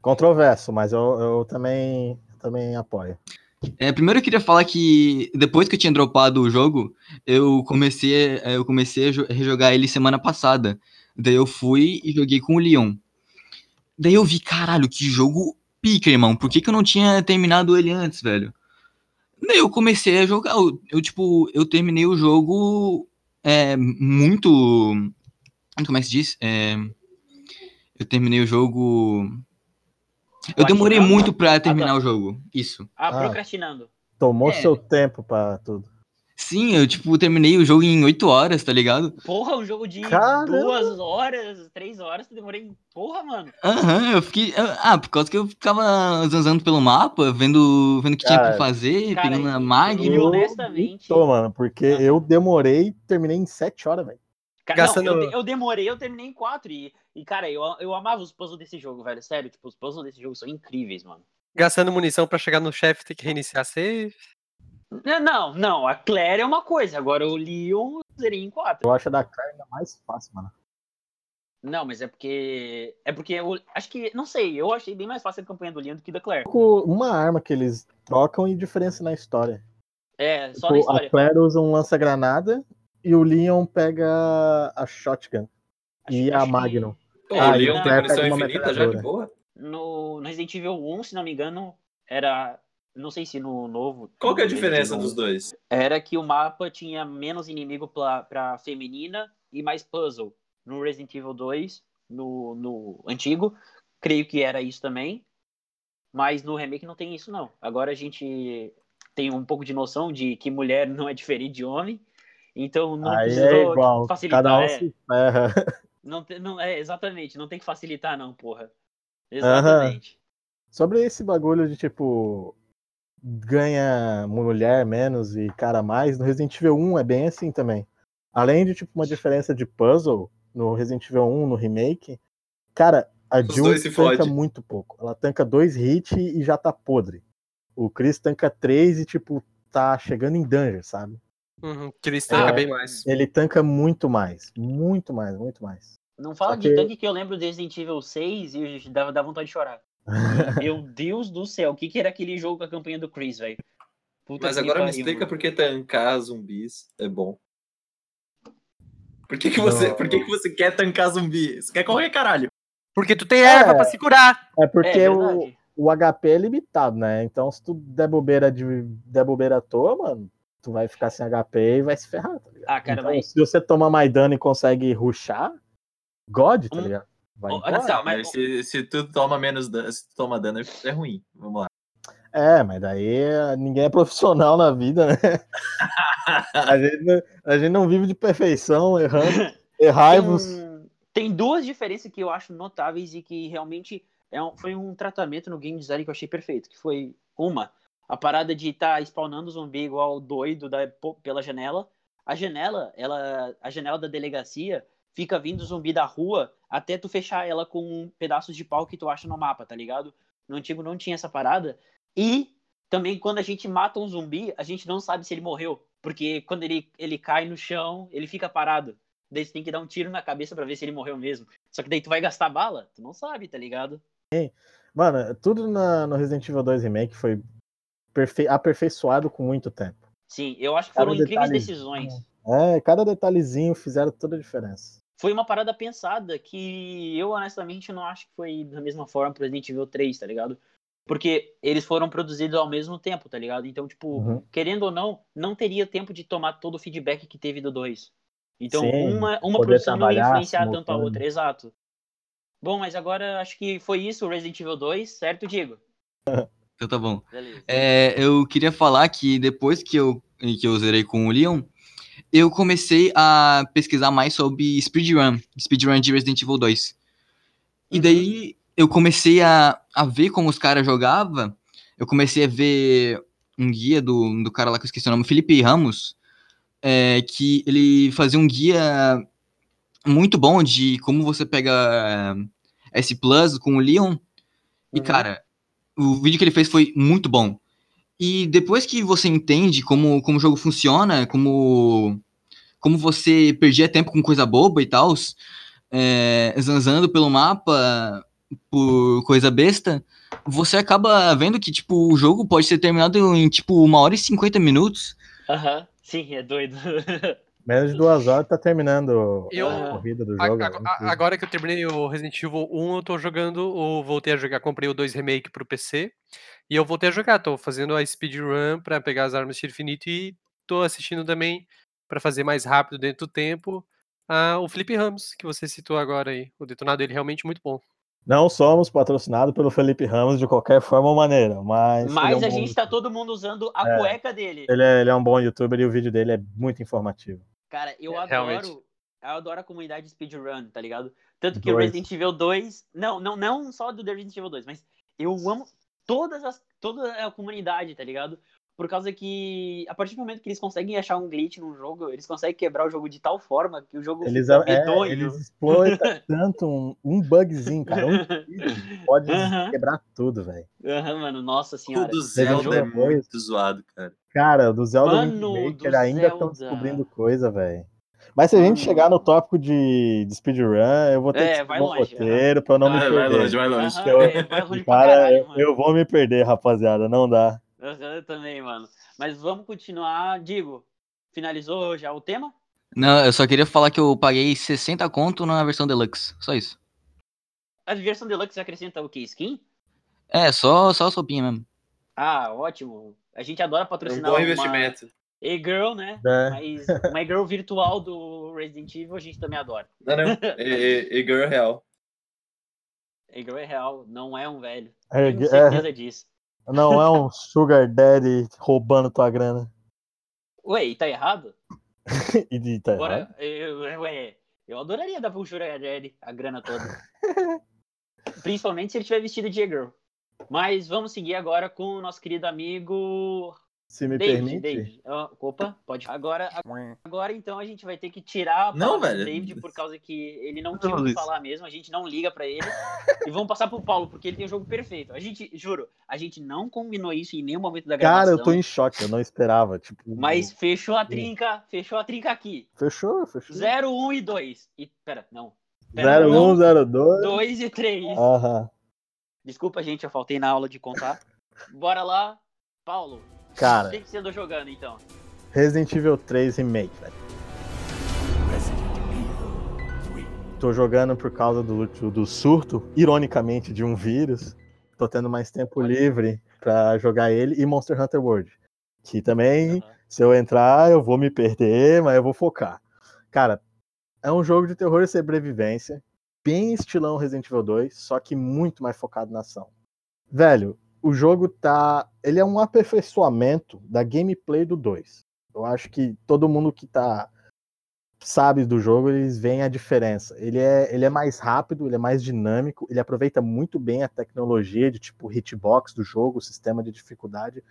Controverso, mas eu, eu também, também apoio. É, primeiro eu queria falar que depois que eu tinha dropado o jogo, eu comecei, é, eu comecei a jo- rejogar ele semana passada. Daí eu fui e joguei com o Leon. Daí eu vi, caralho, que jogo pica, irmão. Por que, que eu não tinha terminado ele antes, velho? Daí eu comecei a jogar. Eu, eu, tipo, eu terminei o jogo é, muito. Como é que se diz? É, eu terminei o jogo. Eu demorei muito pra Ah, tá. terminar o jogo. Isso. Ah, Ah. procrastinando. Tomou É. seu tempo pra tudo. Sim, eu, tipo, terminei o jogo em 8 horas, tá ligado? Porra, um jogo de Caramba! duas horas, três horas, eu demorei. Porra, mano. Aham, eu fiquei. Ah, por causa que eu ficava zanzando pelo mapa, vendo, vendo o que tinha Cara, pra fazer, cara, pegando a Magno. E honestamente- Tô, mano, porque Ah. eu demorei terminei em sete horas, velho. Gastando- não, eu, eu demorei, eu terminei em quatro. E, e cara, eu, eu amava os puzzles desse jogo, velho. Sério, tipo, os puzzles desse jogo são incríveis, mano. Gastando munição pra chegar no chefe ter que reiniciar save. Não, Não, não, a Claire é uma coisa, agora o Leon zerei em quatro. Eu acho a da Claire ainda mais fácil, mano. Não, mas é porque. É porque eu acho que. Não sei, eu achei bem mais fácil a campanha do Leon do que da Claire. Uma arma que eles trocam e diferença na história. É, só Tipo, na história. A Claire usa um lança-granada e o Leon pega a shotgun. E a Acho que Magnum. Pô, Ah, o Leon o tem munição infinita já de boa. No, no Resident Evil 1, se não me engano, era. Não sei se no novo. Qual que é a diferença dos dois? Era que o mapa tinha menos inimigo pra, pra feminina e mais puzzle. No Resident Evil 2, no, no antigo, creio que era isso também. Mas no remake não tem isso, não. Agora a gente tem um pouco de noção de que mulher não é diferente de homem. Então não Aí precisou é igual, facilitar. cada um é. se ferra. Não, não, é, exatamente, não tem que facilitar, não, porra. Exatamente. Sobre esse bagulho de tipo ganha mulher menos e cara mais, no Resident Evil 1 é bem assim também. Além de tipo uma diferença de puzzle no Resident Evil 1 no remake, cara, a Os Jill tanca fode. muito pouco. Ela tanca dois hits e já tá podre. O Chris tanca três e tipo tá chegando em danger, sabe? Uhum, que eles tancam Ah, bem mais. Ele tanca muito mais, muito mais, muito mais. Não fala Só de que- tanque que eu lembro do Resident Evil 6 e dá, dá vontade de chorar. Meu Deus do céu, o que, que era aquele jogo com a campanha do Chris, velho? Mas agora me explica por que tancar zumbis é bom. Por que, que, você, Não. por que, que você quer tancar zumbi? Você quer correr, caralho? Porque tu tem erva É. pra se curar. É É porque o, verdade. o HP é limitado, né? Então, se tu der bobeira, de, der bobeira à toa, mano, tu vai ficar sem HP e vai se ferrar, tá ligado? Ah, cara, então, mas- se você toma mais dano e consegue rushar, God, tá Hum. ligado? Vai embora. Tá, mas- se, se tu toma menos dano, se tu toma dano, é ruim. Vamos lá. É, mas daí é- ninguém é profissional na vida, né? A gente, não- a gente não vive de perfeição, errando, erraivos. Tem, tem duas diferenças que eu acho notáveis e que realmente é um- foi um tratamento no game design que eu achei perfeito. Que foi uma, a parada de estar spawnando zumbi igual doido da- pela janela. A janela, ela, a janela da delegacia fica vindo zumbi da rua até tu fechar ela com pedaços de pau que tu acha no mapa, tá ligado? No antigo não tinha essa parada. E também quando a gente mata um zumbi, a gente não sabe se ele morreu. Porque quando ele, ele cai no chão, ele fica parado. Daí você tem que dar um tiro na cabeça pra ver se ele morreu mesmo. Só que daí tu vai gastar bala? Tu não sabe, tá ligado? Mano, tudo na- no Resident Evil 2 Remake foi aperfeiçoado com muito tempo. Sim, eu acho que Cada foram incríveis decisões. É, cada detalhezinho fizeram toda a diferença. Foi uma parada pensada que eu, honestamente, não acho que foi da mesma forma pro Resident Evil 3, tá ligado? Porque eles foram produzidos ao mesmo tempo, tá ligado? Então, tipo, Uhum. querendo ou não, não teria tempo de tomar todo o feedback que teve do 2. Então, Sim, uma, uma produção não ia influenciar tanto a outra, exato. Bom, mas agora acho que foi isso o Resident Evil 2, certo, Diego? Então tá bom. É, eu queria falar que depois que eu, que eu zerei com o Leon, eu comecei a pesquisar mais sobre speedrun, speedrun de Resident Evil 2. E Uhum. daí eu comecei a, a ver como os caras jogavam, eu comecei a ver um guia do, do cara lá que eu esqueci o nome, Felipe Ramos, é, que ele fazia um guia muito bom de como você pega S Plus com o Leon. E, Uhum. cara, o vídeo que ele fez foi muito bom. E depois que você entende como, como o jogo funciona, como, como você perdia tempo com coisa boba e tal, é, zanzando pelo mapa por coisa besta, você acaba vendo que, tipo, o jogo pode ser terminado em, tipo, uma hora e 50 minutos. Aham, sim, é doido. Menos de duas horas tá terminando Eu- a corrida do A- jogo. a- é a- agora que eu terminei o Resident Evil 1, eu tô jogando, o, voltei a jogar, comprei o 2 Remake pro PC, e eu voltei a jogar, tô fazendo a speedrun pra pegar as armas de tiro infinito e tô assistindo também, pra fazer mais rápido dentro do tempo, ah, o Felipe Ramos, que você citou agora aí, o detonado dele é realmente muito bom. Não somos patrocinados pelo Felipe Ramos de qualquer forma ou maneira, mas. é Mas um a bom gente tá youtuber. todo mundo usando a É. cueca dele. Ele é, ele é um bom youtuber e o vídeo dele é muito informativo. Cara, eu É, adoro. realmente. Eu adoro a comunidade speedrun, tá ligado? Tanto que o. Resident Evil 2. Não, não, não só do The Resident Evil 2, mas eu amo todas as, toda a comunidade, tá ligado? Por causa que, a partir do momento que eles conseguem achar um glitch num jogo, eles conseguem quebrar o jogo de tal forma que o jogo Eles, fica é, eles exploram tanto um, um bugzinho, cara. Um glitch pode Aham. quebrar tudo, velho. Aham, mano, nossa O senhora. do Zelda é muito zoado, cara. Cara, do Zelda Mano, Wind do ainda estão descobrindo coisa, velho. Mas se a gente chegar no tópico de, de speedrun, eu vou ter É, que vai um longe, roteiro pra eu não me Vai, vai perder. longe, vai longe. Eu- é, vai longe pra Cara, caralho, eu vou me perder, rapaziada, não dá. Eu também, mano. Mas vamos continuar. Digo, finalizou já o tema? Não, eu só queria falar que eu paguei 60 conto na versão deluxe. Só isso. A versão deluxe acrescenta o que? Skin? É, só, só a sopinha mesmo. Ah, ótimo. A gente adora É um patrocinar bom uma investimento. e-girl, né? É. Mas uma e-girl virtual do Resident Evil a gente também adora. Não, não. E, e, e Girl Real. E-girl é real, não é um velho. É, Tenho é, certeza disso. Não é um sugar daddy roubando tua grana. Ué, e tá errado? e tá Bora, errado. eu, ué, eu adoraria dar pro Sugar Daddy a grana toda. Principalmente se ele tiver vestido de girl. Mas vamos seguir agora com o nosso querido amigo Se me David. permite. David. Ó, opa, pode. Agora, agora então a gente vai ter que tirar a Não, palavra do velho. David por causa que ele não tinha o que falar mesmo, a gente não liga pra ele. e vamos passar pro Paulo, porque ele tem o jogo perfeito. A gente, juro, a gente não combinou isso em nenhum momento da gravação. Cara, eu tô em choque, eu não esperava. Tipo, Mas fechou a trinca, fechou a trinca aqui. Fechou, fechou. 0, 1 e 2. E, pera, não. Pera, 0, não. 1, 0, 2. 2 e 3. Aham. Desculpa, gente, eu faltei na aula de contar. Bora lá. Paulo, Cara, que, que você andou jogando então? Resident Evil 3 Remake, velho. Tô jogando por causa do, do surto, ironicamente, de um vírus. Tô tendo mais tempo Olha. livre pra jogar ele e Monster Hunter World. Que também, se eu entrar, eu vou me perder, mas eu vou focar. Cara, é um jogo de terror e sobrevivência, bem estilão Resident Evil 2, só que muito mais focado na ação. Velho, o jogo tá. Ele é um aperfeiçoamento da gameplay do 2. Eu acho que todo mundo que tá sabe do jogo, eles veem a diferença. Ele é, ele é mais rápido, ele é mais dinâmico, ele aproveita muito bem a tecnologia de tipo hitbox do jogo, o sistema de dificuldade.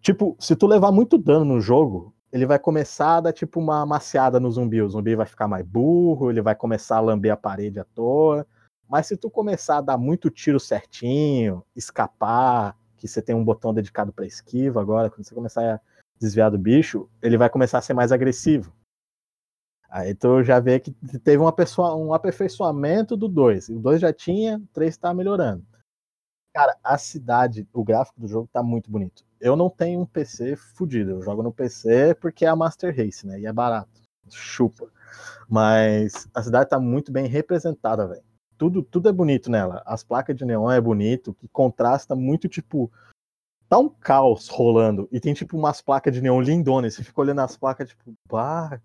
Tipo, se tu levar muito dano no jogo, ele vai começar a dar tipo uma maciada no zumbi. O zumbi vai ficar mais burro, ele vai começar a lamber a parede à toa. Mas se tu começar a dar muito tiro certinho, escapar, que você tem um botão dedicado para esquiva agora, quando você começar a desviar do bicho, ele vai começar a ser mais agressivo. Aí tu já vê que teve uma pessoa, um aperfeiçoamento do 2. O 2 já tinha, o 3 tá melhorando. Cara, a cidade, o gráfico do jogo tá muito bonito. Eu não tenho um PC fudido, eu jogo no PC porque é a Master Race, né? E é barato. Chupa. Mas a cidade tá muito bem representada, velho. Tudo, tudo é bonito nela. As placas de neon é bonito, que contrasta muito, tipo. Tá um caos rolando. E tem, tipo, umas placas de neon lindonas. Você fica olhando as placas, tipo, bah,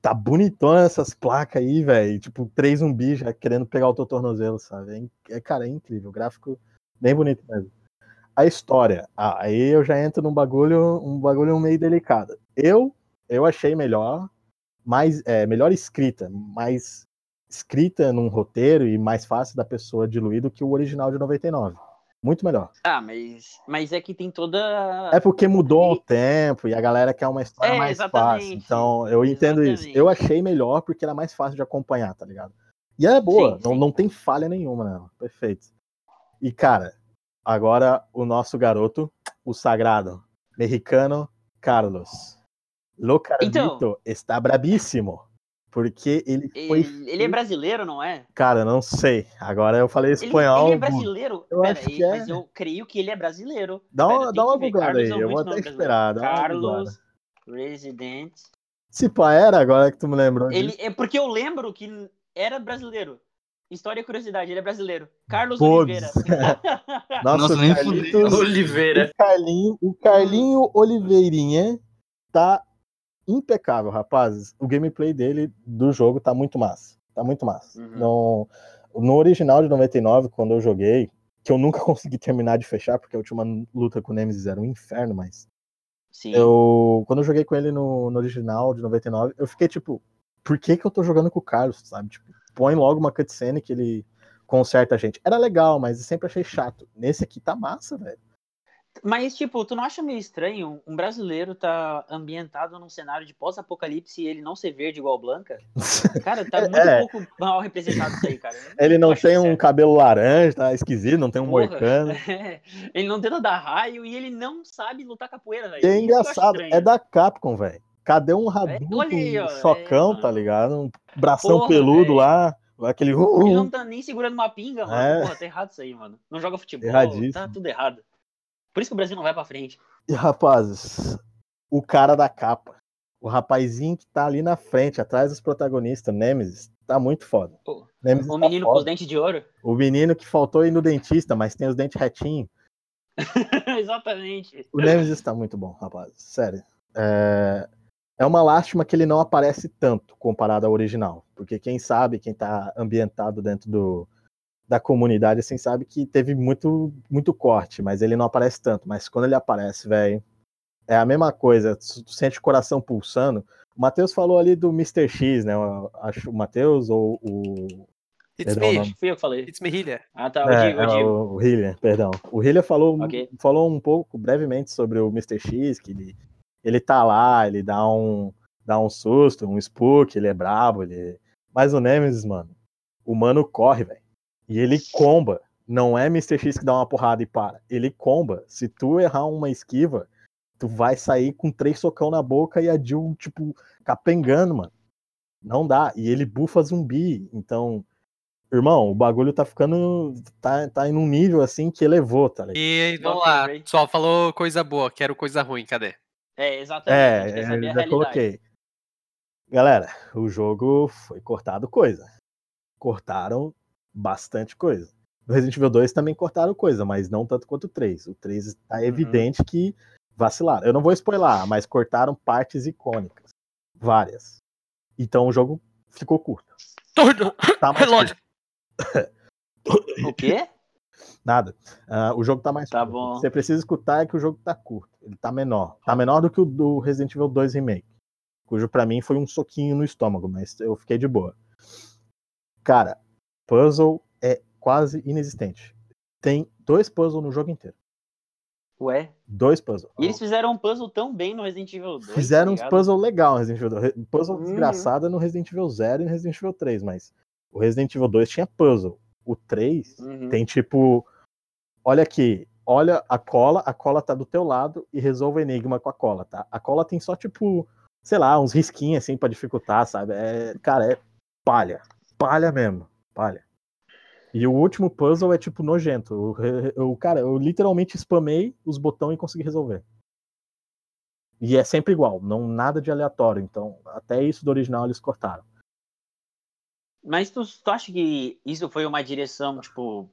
tá bonitona essas placas aí, velho. Tipo, três zumbis já querendo pegar o teu tornozelo, sabe? É, é, cara, é incrível. O gráfico bem bonito mesmo. A história. Ah, aí eu já entro num bagulho, um bagulho meio delicado. Eu, eu achei melhor, mais, é, melhor escrita, mais escrita num roteiro e mais fácil da pessoa diluir do que o original de 99. Muito melhor. Ah, mas, mas é que tem toda. É porque mudou o tempo e a galera quer uma história É, mais fácil. Então, eu entendo isso. Exatamente. Eu achei melhor porque era mais fácil de acompanhar, tá ligado? E ela é boa, Sim, não, sim. não tem falha nenhuma nela. Perfeito. E, cara, agora o nosso garoto, o sagrado, mexicano Carlos. Lo Carlito Então. está brabíssimo. Porque ele foi. Ele, ele é brasileiro, não é? Cara, não sei. Agora eu falei Ele, espanhol. ele é bu- brasileiro? Eu Pera acho aí, que é. mas eu creio que ele é brasileiro. Dá uma, Pera, dá uma Carlos aí, é eu vou até nome esperar. Carlos Resident. Se pá, era agora que tu me lembrou Ele disso. é porque eu lembro que era brasileiro. História e curiosidade, ele é brasileiro. Carlos. Oliveira. Nossa, Nossa, Carlitos- Oliveira. O Carlinho, o Carlinho Oliveirinha tá impecável, rapazes. O gameplay dele do jogo tá muito massa. Tá muito massa. Uhum. No, no original de 99, quando eu joguei, que eu nunca consegui terminar de fechar, porque a última luta com o Nemesis era um inferno, mas Sim. eu quando eu joguei com ele no, no original de 99, eu fiquei tipo, por que que eu tô jogando com o Carlos, sabe? Tipo, põe logo uma cutscene que ele conserta a gente. Era legal, mas eu sempre achei chato. Nesse aqui tá massa, velho. Mas, tipo, tu não acha meio estranho um brasileiro tá ambientado num cenário de pós-apocalipse e ele não ser verde igual Blanca? Cara, tá muito É. pouco mal representado isso aí, cara. Ele não tem um certo. cabelo laranja, tá esquisito, não tem um Porra. moicano. ele não tenta dar raio e ele não sabe lutar capoeira, velho. É engraçado, é da Capcom, velho. Cadê um Hadouken, olha aí, ó, um chocão, é, tá ligado? Um bração Porra, peludo velho. lá, aquele... Ele não tá nem segurando uma pinga, mano. É. Porra, tá errado isso aí, mano. Não joga futebol, tá tudo errado. Por isso que o Brasil não vai pra frente. E, rapazes, o cara da capa, o rapazinho que tá ali na frente, atrás dos protagonistas, Nemesis, tá muito foda. Pô, O tá menino com os dentes de ouro. O menino que faltou ir no dentista, mas tem os dentes retinhos. Exatamente. O Nemesis tá muito bom, rapaz. Sério. É... é uma lástima que ele não aparece tanto comparado ao original. Porque quem sabe, quem tá ambientado dentro do... da comunidade, assim, sabe que teve muito, muito corte, mas ele não aparece tanto. Mas quando ele aparece, velho, é a mesma coisa. Tu sente o coração pulsando. O Matheus falou ali do Mr. X, né? Eu Acho o Matheus ou o. It's Perdão, me, não. Fui eu que falei. it's me, Hillier. Ah, tá, o É, Digo, o é, Digo. o, o Hillier, perdão. O Hillier falou, Ok. falou um pouco, brevemente, sobre o Mr. X, que ele, ele tá lá, ele dá um, dá um susto, um spook, ele é brabo, ele... Mas o Nemesis, mano, o mano corre, velho. E ele comba. Não é Mr. X que dá uma porrada e para. Ele comba. Se tu errar uma esquiva, tu vai sair com três socão na boca e a Jill, tipo, capengando, mano. Não dá. E ele bufa zumbi. Então, irmão, o bagulho tá ficando. Tá, tá em um nível assim que elevou, tá ligado? E vamos lá, só falou coisa boa, quero coisa ruim, cadê? É, exatamente. É, quer saber a já realidade. coloquei. Galera, o jogo foi cortado coisa. Cortaram bastante coisa. No Resident Evil 2 também cortaram coisa, mas não tanto quanto o 3. O 3 tá Uhum. evidente que vacilaram. Eu não vou spoiler, mas cortaram partes icônicas. Várias. Então o jogo ficou curto. Tudo! Tá mais Relógio. O quê? Nada. Ah, o jogo tá mais Tá curto. bom. Você precisa escutar é que o jogo tá curto. Ele tá menor. Tá menor do que o do Resident Evil 2 Remake. Cujo pra mim foi um soquinho no estômago, mas eu fiquei de boa. Cara, puzzle é quase inexistente. Tem dois puzzles no jogo inteiro. Ué? Dois puzzles. E eles fizeram um puzzle tão bem no Resident Evil 2. Fizeram tá uns puzzle legal no Resident Evil 2. Re- Puzzle Uhum. desgraçado no Resident Evil 0 e no Resident Evil 3, mas o Resident Evil 2 tinha puzzle. O 3 Uhum. tem tipo. Olha aqui, olha a cola, a cola tá do teu lado e resolve o enigma com a cola, tá? A cola tem só tipo, sei lá, uns risquinhos assim pra dificultar, sabe? É, cara, é palha. Palha mesmo, palha. E o último puzzle é tipo nojento. Eu, eu- cara, eu literalmente spamei os botões e consegui resolver. E é sempre igual, não nada de aleatório. Então, até isso do original eles cortaram. Mas tu, tu acha que isso foi uma direção, tipo,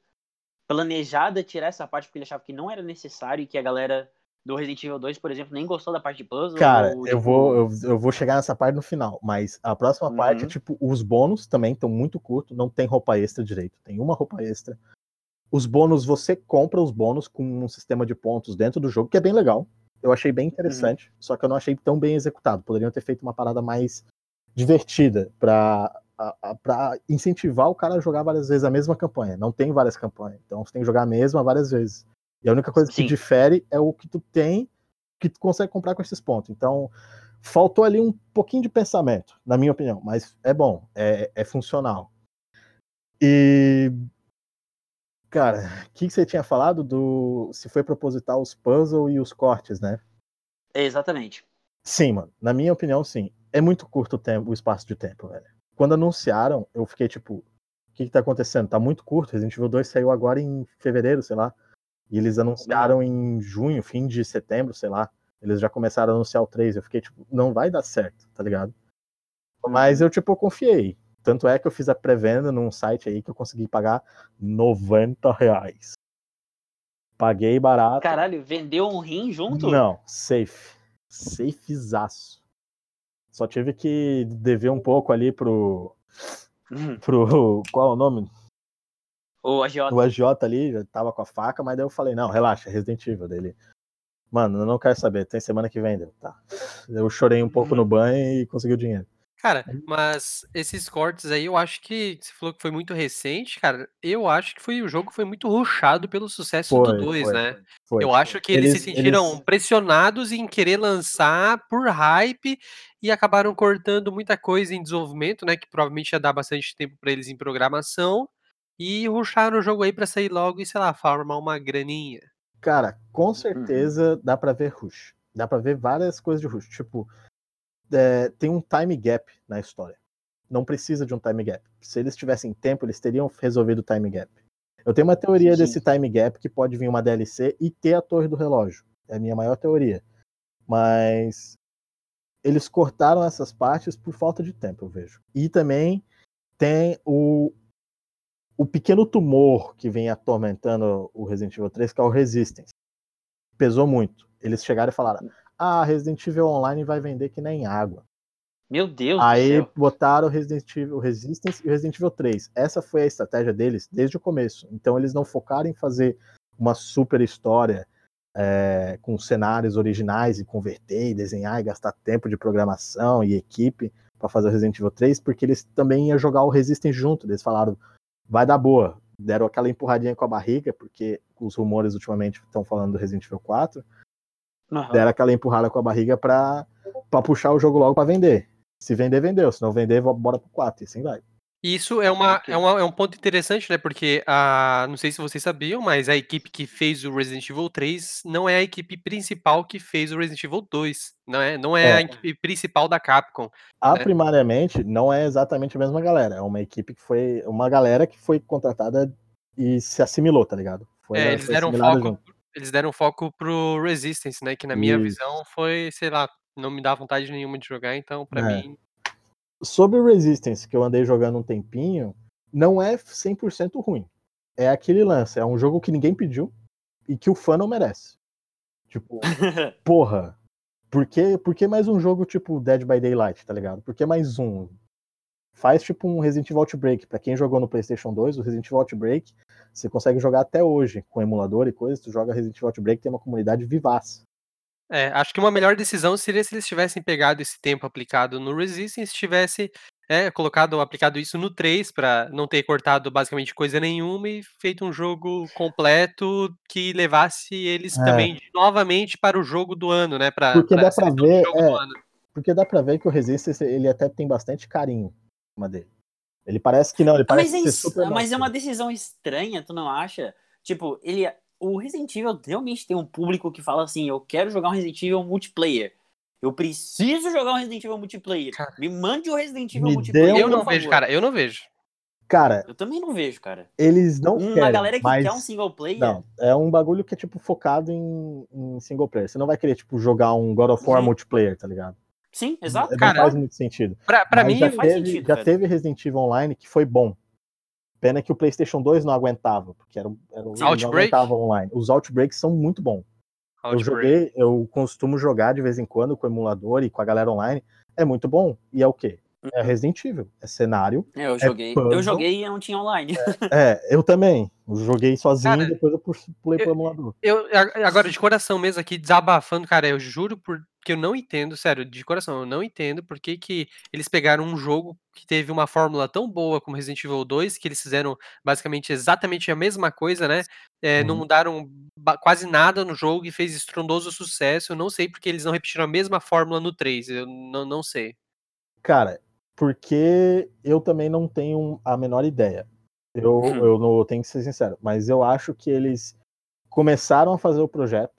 planejada tirar essa parte porque ele achava que não era necessário e que a galera do Resident Evil 2, por exemplo, nem gostou da parte de puzzle? Cara, ou, eu tipo, vou, eu, eu vou chegar nessa parte no final, mas a próxima Uhum. parte, tipo, os bônus também estão muito curtos, não tem roupa extra direito, tem uma roupa extra. Os bônus, você compra os bônus com um sistema de pontos dentro do jogo, que é bem legal. Eu achei bem interessante, só que eu não achei tão bem executado. Poderiam ter feito uma parada mais divertida pra, a- a- pra incentivar o cara a jogar várias vezes a mesma campanha. Não tem várias campanhas, então você tem que jogar a mesma várias vezes. E a única coisa que Sim. difere é o que tu tem que tu consegue comprar com esses pontos. Então, faltou ali um pouquinho de pensamento, na minha opinião, mas é bom, é, é funcional. E. Cara, o que, que você tinha falado do. Se foi proposital os puzzles e os cortes, né? É, exatamente. Sim, mano. Na minha opinião, sim. É muito curto o, tempo, o espaço de tempo, velho. Quando anunciaram, eu fiquei tipo, o que, que tá acontecendo? Tá muito curto. Resident Evil 2 saiu agora em fevereiro, sei lá. E eles anunciaram em junho, fim de setembro, sei lá. Eles já começaram a anunciar o 3. Eu fiquei tipo, não vai dar certo, tá ligado? Mas eu, tipo, confiei. Tanto é que eu fiz a pré-venda num site aí que eu consegui pagar 90 reais. Paguei barato. Caralho, vendeu um rim junto? Não, safe. Safezaço. Só tive que dever um pouco ali pro. Uhum. pro. Qual é o nome? O agiota. O agiota ali, já tava com a faca, mas daí eu falei, não, relaxa, Resident Evil dele. Mano, eu não quero saber, tem semana que vem, deu. Tá. Eu chorei um pouco no banho e consegui o dinheiro. Cara, mas esses cortes aí, eu acho que você falou que foi muito recente, cara. Eu acho que foi o jogo foi muito rushado pelo sucesso Foi, do 2, foi, né? Foi. Eu acho que eles, Eles- se sentiram eles- pressionados em querer lançar por hype e acabaram cortando muita coisa em desenvolvimento, né? Que provavelmente ia dar bastante tempo pra eles em programação. E rusharam o jogo aí pra sair logo e, sei lá, farmar uma graninha. Cara, com certeza dá pra ver rush. Dá pra ver várias coisas de rush. Tipo, é, tem um time gap na história. Não precisa de um time gap. Se eles tivessem tempo, eles teriam resolvido o time gap. Eu tenho uma teoria Sim. desse time gap que pode vir uma DLC e ter a torre do relógio. É a minha maior teoria. Mas eles cortaram essas partes por falta de tempo, eu vejo. E também tem o, o pequeno tumor que vem atormentando o Resident Evil 3, que é o Resistance. Pesou muito. Eles chegaram e falaram: Ah, Resident Evil Online vai vender que nem água. Meu Deus Aí do céu. botaram o Resident Evil Resistance e o Resident Evil 3. Essa foi a estratégia deles desde o começo. Então eles não focaram em fazer uma super história é, com cenários originais e converter e desenhar e gastar tempo de programação e equipe para fazer o Resident Evil 3, porque eles também iam jogar o Resistance junto. Eles falaram, vai dar boa. Deram aquela empurradinha com a barriga, porque os rumores ultimamente estão falando do Resident Evil 4. Aham. Deram aquela empurrada com a barriga pra, pra puxar o jogo logo pra vender. Se vender, vendeu. Se não vender, bora pro 4. E assim vai. Isso é, uma, Ok. é, uma- é um ponto interessante, né? Porque a, não sei se vocês sabiam, mas a equipe que fez o Resident Evil 3 não é a equipe principal que fez o Resident Evil 2. Não é, não é, É. a equipe principal da Capcom. A né? primariamente não é exatamente a mesma galera. É uma equipe que foi. Uma galera que foi contratada e se assimilou, tá ligado? Foi, É, eles deram foco, junto. eles deram foco pro Resistance, né? Que na minha Isso. visão foi, sei lá, não me dá vontade nenhuma de jogar, então pra É. mim. Sobre o Resistance, que eu andei jogando um tempinho, não é 100% ruim. É aquele lance. É um jogo que ninguém pediu e que o fã não merece. Tipo, porra. Por que, por que mais um jogo tipo Dead by Daylight, tá ligado? Por que mais um? Faz tipo um Resident Evil Outbreak. Pra quem jogou no PlayStation 2, o Resident Evil Outbreak, você consegue jogar até hoje com emulador e coisas. Tu joga Resident Evil Outbreak, tem uma comunidade vivaça. É, acho que uma melhor decisão seria se eles tivessem pegado esse tempo aplicado no Resistance, tivesse é, colocado, aplicado isso no 3 pra não ter cortado basicamente coisa nenhuma e feito um jogo completo que levasse eles É. também de- novamente para o jogo do ano, né? Pra, Porque pra dá pra ver, jogo é. do ano. Porque dá pra ver que o Resistance, ele até tem bastante carinho em cima dele. Ele parece que não, ele parece mas, é, ser ins- super mas é uma decisão estranha, tu não acha? Tipo, ele. O Resident Evil realmente tem um público que fala assim: eu quero jogar um Resident Evil multiplayer. Eu preciso jogar um Resident Evil multiplayer. Cara. Me mande o Resident Evil multiplayer. Eu não vejo, favor. cara, eu não vejo. Cara, Eu também não vejo, cara. eles não Uma querem, galera que mas... quer um single player. Não, é um bagulho que é tipo focado em, em single player. Você não vai querer tipo jogar um God of War Uhum. multiplayer, tá ligado? Sim, exato. Não Cara, faz muito sentido. Pra, pra Mas mim, já, faz teve, sentido, já velho. teve Resident Evil Online que foi bom. Pena que o PlayStation 2 não aguentava, porque era, era, Sim. não Outbreak? aguentava online. Os Outbreaks são muito bons. Eu Outbreak. joguei, eu costumo jogar de vez em quando com o emulador e com a galera online. É muito bom. E é o quê? É Resident Evil. É cenário. Eu joguei. puzzle. eu joguei e não tinha online. É, eu também. Eu joguei sozinho Cara, e depois eu pu- pulei pro emulador. Eu, agora, de coração mesmo aqui, desabafando, cara, eu juro por, que eu não entendo, sério, de coração, eu não entendo por que, que eles pegaram um jogo que teve uma fórmula tão boa como Resident Evil 2, que eles fizeram basicamente exatamente a mesma coisa, né? É, Não Uhum. mudaram ba- quase nada no jogo e fez estrondoso sucesso. Eu não sei porque eles não repetiram a mesma fórmula no 3, eu não, não sei. Cara, porque eu também não tenho a menor ideia. Eu, Hum. eu não eu tenho que ser sincero, mas eu acho que eles começaram a fazer o projeto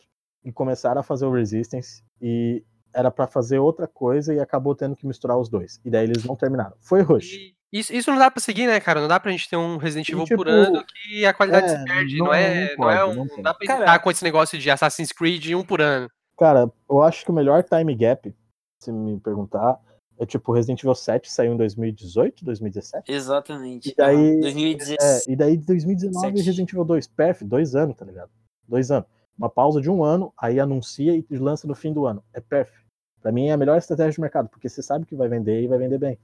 e começaram a fazer o Resistance e era pra fazer outra coisa e acabou tendo que misturar os dois. E daí eles não terminaram. Foi Rush. E isso, isso não dá pra seguir, né, cara? Não dá pra gente ter um Resident E, Evil tipo, por ano que a qualidade é, se perde. não- Não, é, não não, é pode, um, não não, pode. dá pra Cara- estar com esse negócio de Assassin's Creed um por ano. Cara, eu acho que o melhor time gap, se me perguntar, é tipo Resident Evil 7 saiu em 2018, 2017. Exatamente. E daí- Ah, 2016. É, e daí de 2019 Sete. Resident Evil 2, perfeito, dois anos, tá ligado? Dois anos. Uma pausa de um ano, aí anuncia e lança no fim do ano. É perfeito. Pra mim é a melhor estratégia de mercado, porque você sabe que vai vender e vai vender bem.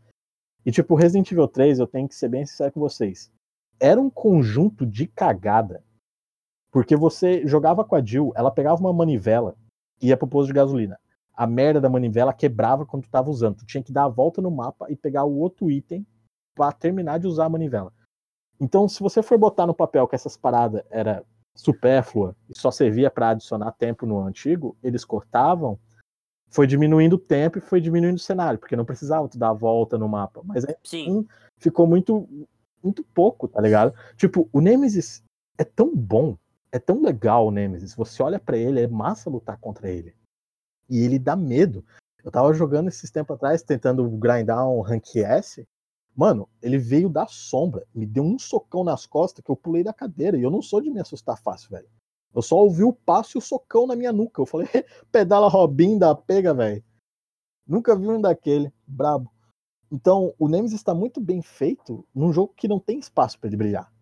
E tipo, Resident Evil 3, eu tenho que ser bem sincero com vocês. Era um conjunto de cagada. Porque você jogava com a Jill, ela pegava uma manivela e ia pro posto de gasolina. A merda da manivela quebrava quando tu tava usando. Tu tinha que dar a volta no mapa e pegar o outro item pra terminar de usar a manivela. Então, se você for botar no papel que essas paradas era supérflua e só servia para adicionar tempo no antigo, eles cortavam, foi diminuindo o tempo e foi diminuindo o cenário, porque não precisava tu dar a volta no mapa. Mas aí Sim. ficou muito muito pouco, tá ligado? Tipo, o Nemesis é tão bom, é tão legal o Nemesis. Você olha pra ele, é massa lutar contra ele. E ele dá medo. Eu tava jogando esses tempos atrás, tentando grindar um rank S. Mano, ele veio da sombra, me deu um socão nas costas que eu pulei da cadeira. E eu não sou de me assustar fácil, velho. Eu só ouvi o passo e o socão na minha nuca. Eu falei, pedala Robin da pega, velho. Nunca vi um daquele. Brabo. Então, o Nemesis está muito bem feito num jogo que não tem espaço para ele brilhar.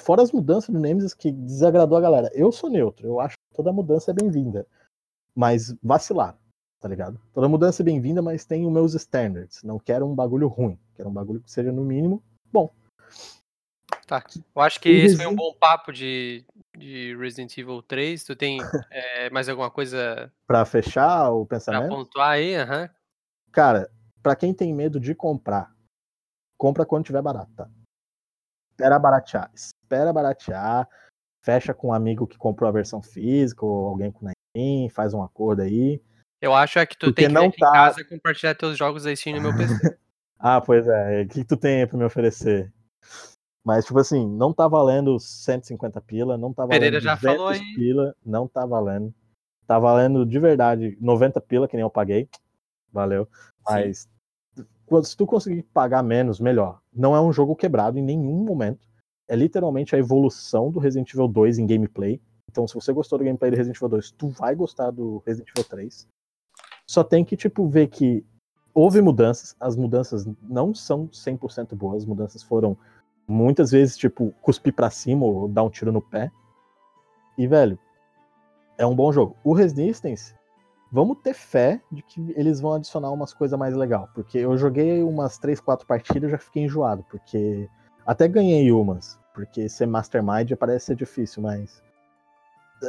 Fora as mudanças do Nemesis que desagradou a galera. Eu sou neutro, eu acho que toda mudança é bem-vinda. Mas vacilar, tá ligado? Toda mudança é bem-vinda, mas tem os meus standards. Não quero um bagulho ruim. Quero um bagulho que seja, no mínimo, bom. Eu acho que O esse foi um Resident- bom papo de, de Resident Evil 3. Tu tem eh, mais alguma coisa Pra fechar o pra pensamento, pontuar aí? Aham. cara, pra quem tem medo de comprar, compra quando tiver barato, tá? Espera baratear. Espera baratear. Fecha com um amigo que comprou a versão física ou alguém com na Faz um acordo aí. Eu acho é que tu Porque tem que não tá- em casa e compartilhar teus jogos da Steam no meu PC. Ah, pois é. O que que tu tem aí pra me oferecer? Mas, tipo assim, não tá valendo 150 pila, não tá valendo Pereira já 200 falou aí. pila, não tá valendo. Tá valendo de verdade 90 pila, que nem eu paguei. Valeu. Mas se tu conseguir pagar menos, melhor. Não é um jogo quebrado em nenhum momento. É literalmente a evolução do Resident Evil 2 em gameplay. Então, se você gostou do gameplay do Resident Evil 2, tu vai gostar do Resident Evil 3. Só tem que, tipo, ver que houve mudanças. As mudanças não são 100% boas. As mudanças foram muitas vezes, tipo, cuspir pra cima ou dar um tiro no pé. E, velho, é um bom jogo. O Resistance, vamos ter fé de que eles vão adicionar umas coisas mais legais. Porque eu joguei umas 3, 4 partidas e já fiquei enjoado. Porque até ganhei umas. Porque ser Mastermind parece ser difícil, mas.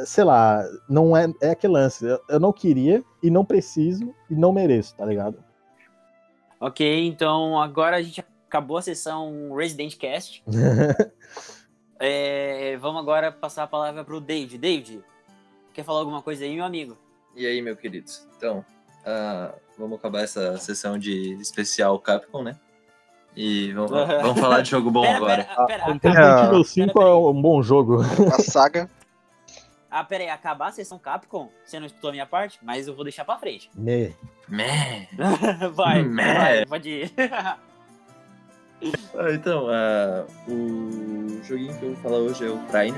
Sei lá, não é, é aquele lance. Eu, eu não queria e não preciso e não mereço, tá ligado? Ok, então agora a gente acabou a sessão Resident Cast. É, vamos agora passar a palavra pro David. David, quer falar alguma coisa aí, meu amigo? E aí, meu querido? Então, ah, vamos acabar essa sessão de especial Capcom, né? E vamos, vamos falar de jogo bom pera, agora. pera, pera, Resident Evil 5 pera, é um bom jogo. A saga. Ah, pera aí, acabar a sessão Capcom? Você não escutou a minha parte? Mas eu vou deixar pra frente. Me. Meh. vai, Meh. vai, pode ir. Ah, então, ah, o joguinho que eu vou falar hoje é o Trine.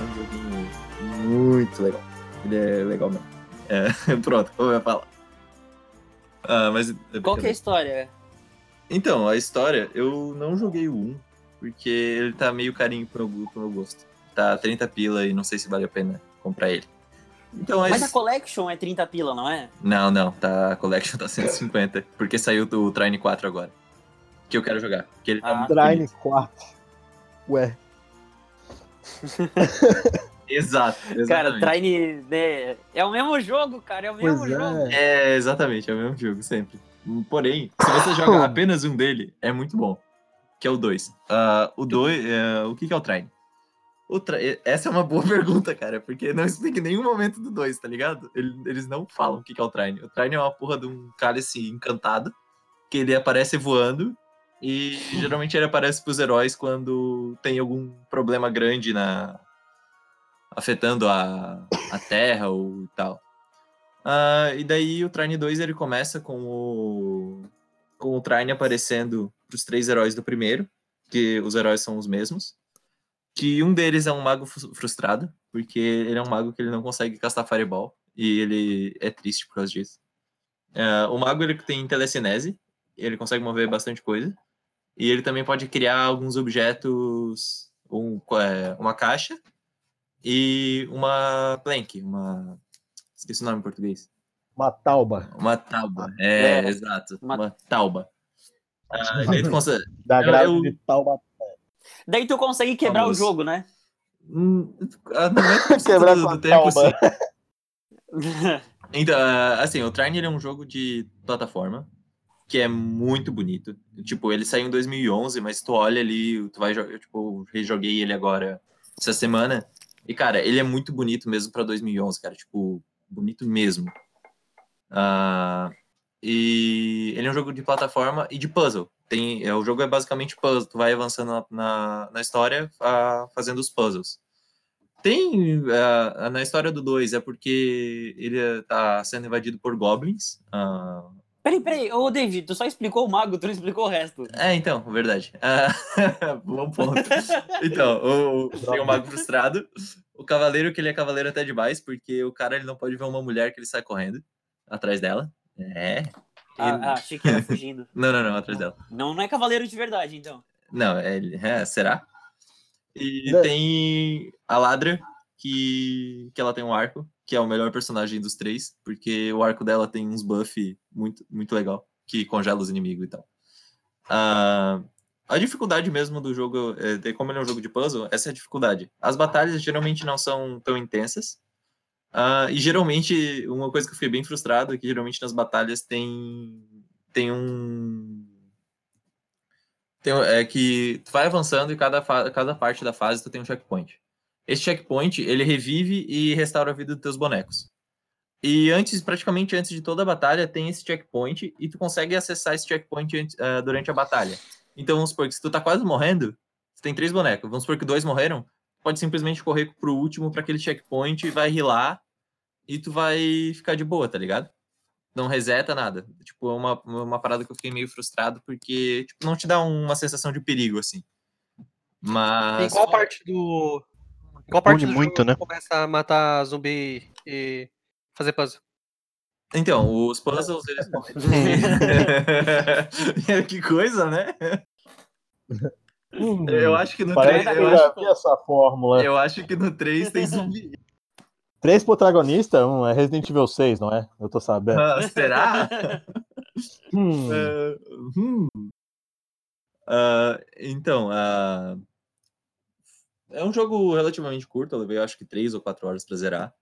É um joguinho muito legal. Ele é legal mesmo. É, pronto, como eu ia falar. Ah, mas, Qual que é a história? então, a história, eu não joguei o 1, porque ele tá meio carinho pro meu, pro meu gosto. Tá 30 pila e não sei se vale a pena comprar ele. Então, Mas mas... a Collection é 30 pila, não é? Não, não, tá, a Collection tá 150, porque saiu do Trine 4 agora. Que eu quero jogar. Que ele tá Ah. Trine bonito. 4. Ué. Exato, Cara, exatamente. Trine né, é o mesmo jogo, cara, é o mesmo Pois jogo. é. É, exatamente, é o mesmo jogo, sempre. Porém, se você joga apenas um dele, é muito bom. Que é o 2. o 2, o que, que é o Trine? O Tra- Essa é uma boa pergunta, cara, porque não explica em nenhum momento do 2, tá ligado? Ele- Eles não falam o que, que é o Trine. O Trine é uma porra de um cálice encantado, que ele aparece voando, e geralmente ele aparece pros heróis quando tem algum problema grande na afetando a, a Terra ou tal. Ah, e daí o Trine 2 ele começa com o com o Trine aparecendo pros três heróis do primeiro, que os heróis são os mesmos. Que um deles é um mago frustrado, porque ele é um mago que ele não consegue castar Fireball, e ele é triste por causa disso. Ah, o mago ele tem telecinese, ele consegue mover bastante coisa, e ele também pode criar alguns objetos, um, é, uma caixa e uma plank, uma esqueci o nome em português. Uma tauba. Uma tauba. É, É, exato. uma- Uma, tauba. Ah, daí tu consegue... Da Eu- eu- de tauba. Daí tu consegue quebrar Vamos. o jogo, né? Hum, ah, não é Quebrar do, tempo, tauba. assim. Então, ah, assim, o Trine é um jogo de plataforma que é muito bonito. Tipo, ele saiu em 2011, mas tu olha ali, tu vai jogar, eu, tipo, rejoguei ele agora essa semana. E, cara, ele é muito bonito mesmo pra 2011, cara. Tipo, bonito mesmo. Ah, e ele é um jogo de plataforma e de puzzle. Tem, é, o jogo é basicamente puzzle. Tu vai avançando na, na, na história ah, fazendo os puzzles. Tem ah, na história do 2 é porque ele tá sendo invadido por goblins. ah, Peraí, peraí, ô David, tu só explicou o mago, tu não explicou o resto. é, então, verdade. Ah, bom ponto. Então, o, tem o Mago Frustrado, o Cavaleiro, que ele é cavaleiro até demais, porque o cara ele não pode ver uma mulher que ele sai correndo atrás dela. É. Ah, Ele- ah, achei que era fugindo. Não, não, não, atrás dela. Não, não é cavaleiro de verdade, então. Não, é, ele- é, será? E Né? tem a Ladra, que, que ela tem um arco, que é o melhor personagem dos três, porque o arco dela tem uns buff muito, muito legal, que congela os inimigos e tal. Ah, a dificuldade mesmo do jogo, é, de- como ele é um jogo de puzzle, essa é a dificuldade. As batalhas geralmente não são tão intensas. ah, e geralmente, uma coisa que eu fiquei bem frustrado é que geralmente nas batalhas tem, tem um. Tem, é que tu vai avançando e cada, cada parte da fase tu tem um checkpoint. Esse checkpoint, ele revive e restaura a vida dos teus bonecos. E antes, praticamente antes de toda a batalha, tem esse checkpoint e tu consegue acessar esse checkpoint ah, durante a batalha. Então, vamos supor que se tu tá quase morrendo, tu tem três bonecos, vamos supor que dois morreram, pode simplesmente correr pro último para aquele checkpoint, vai rilar e tu vai ficar de boa, tá ligado? Não reseta nada. Tipo, é uma, uma parada que eu fiquei meio frustrado porque tipo, não te dá uma sensação de perigo, assim. Em Mas. qual parte do. Qual parte Une do muito, jogo né? começa a matar zumbi e fazer puzzle? Então, os puzzles, eles que coisa, né? Hum, Eu acho que no Parece 3. que Eu, acho, essa fórmula. eu acho que no 3 tem zumbi. Três protagonistas, um é Resident Evil 6, não é? Eu tô sabendo. Ah, será? Hum, Ah, hum. Ah, então, ah, é um jogo relativamente curto, eu levei acho que 3 ou 4 horas pra zerar.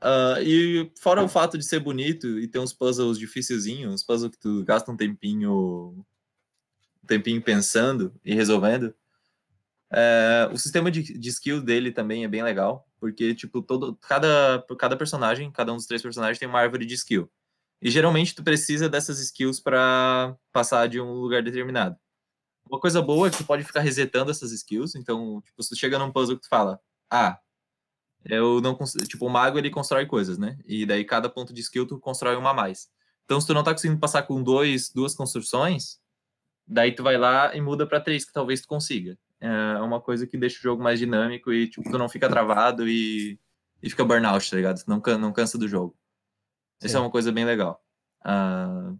Ah, e fora o fato de ser bonito e ter uns puzzles dificilzinhos, uns puzzles que tu gasta um tempinho, um tempinho pensando e resolvendo, é, o sistema de, de skill dele também é bem legal, porque tipo todo cada cada personagem, cada um dos três personagens tem uma árvore de skill. E geralmente tu precisa dessas skills para passar de um lugar determinado. Uma coisa boa é que tu pode ficar resetando essas skills, então, tipo, se tu chega num puzzle que tu fala: "Ah, eu não cons-" tipo, o mago ele constrói coisas, né? E daí cada ponto de skill tu constrói uma a mais. Então, se tu não tá conseguindo passar com dois, duas construções, daí tu vai lá e muda para três, que talvez tu consiga. É uma coisa que deixa o jogo mais dinâmico e tipo, tu não fica travado e, e fica burnout, tá ligado? Tu não, can- não cansa do jogo. Isso é Sim. uma coisa bem legal. Ah,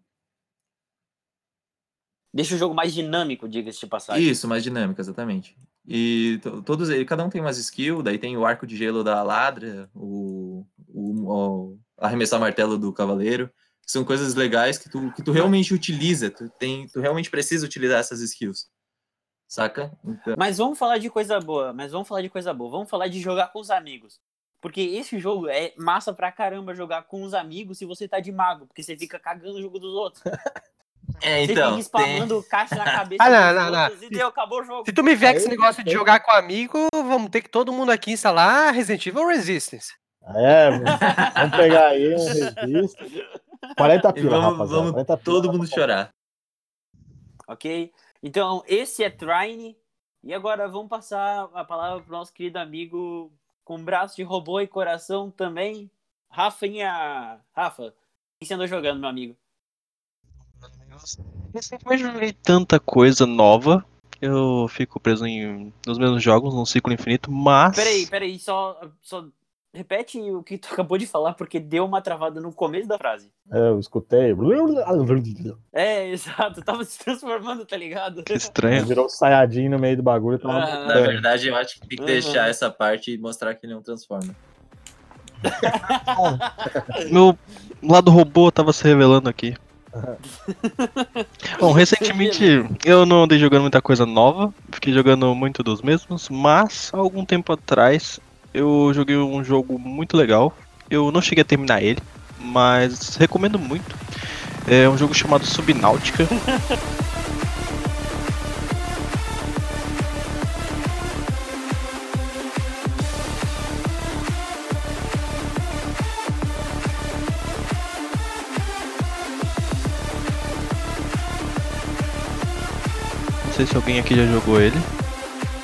Deixa o jogo mais dinâmico, diga-se de passagem. Isso, mais dinâmica, exatamente. E to- todos eles, cada um tem umas skills, daí tem o arco de gelo da ladra, o, o, o arremessar martelo do cavaleiro, são coisas legais que tu, que tu realmente utiliza, tu, tem, tu realmente precisa utilizar essas skills. Saca? Então, Mas vamos falar de coisa boa, mas vamos falar de coisa boa. Vamos falar de jogar com os amigos. Porque esse jogo é massa pra caramba jogar com os amigos se você tá de mago, porque você fica cagando o jogo dos outros. é, Você então, fica tem, spamando caixa na cabeça Ah, não, não, não. e deu, acabou o jogo. Se tu me vier com esse negócio de jogar com amigo, vamos ter que todo mundo aqui instalar Resident Evil Resistance. é, vamos pegar aí um revista. 40 e pila, vamos, rapaziada. vamos 40 pila, todo mundo chorar. Ok? Então, esse é Trine. E agora vamos passar a palavra pro nosso querido amigo com braço de robô e coração também. Rafinha. Rafa, o que você andou jogando, meu amigo? Recentemente eu joguei tanta coisa nova. Eu fico preso em, nos mesmos jogos, num ciclo infinito, mas. Peraí, peraí, só, só repete o que tu acabou de falar, porque deu uma travada no começo da frase. É, eu escutei. É, exato, tava se transformando, tá ligado? Que estranho. Virou Sayajin no meio do bagulho. Tava... Ah. Na verdade, eu acho que tem que Uhum. deixar essa parte e mostrar que ele não transforma. Meu lado robô tava se revelando aqui. Bom, recentemente eu não andei jogando muita coisa nova, fiquei jogando muito dos mesmos, mas há algum tempo atrás eu joguei um jogo muito legal. Eu não cheguei a terminar ele, mas recomendo muito. É um jogo chamado Subnáutica. sei se alguém aqui já jogou ele.